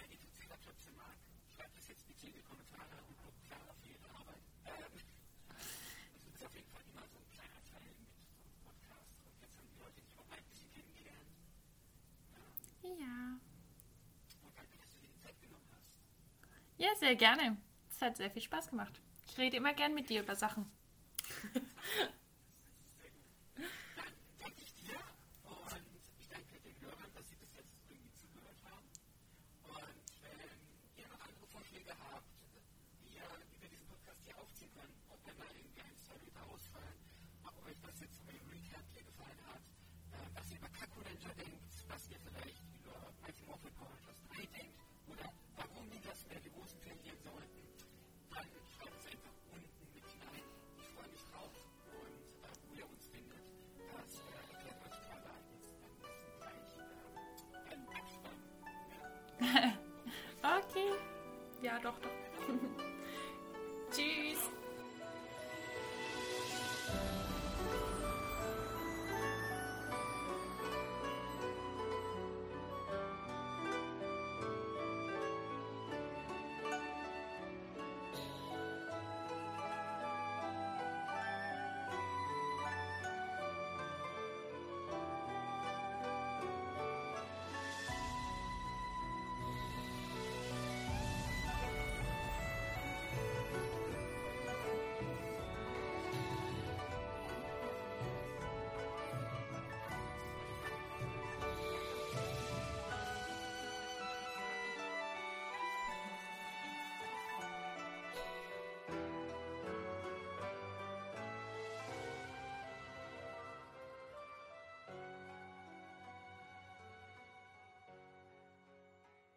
sehr gerne. Es hat sehr viel Spaß gemacht. Ich rede immer gern mit dir über Sachen. doch, doch.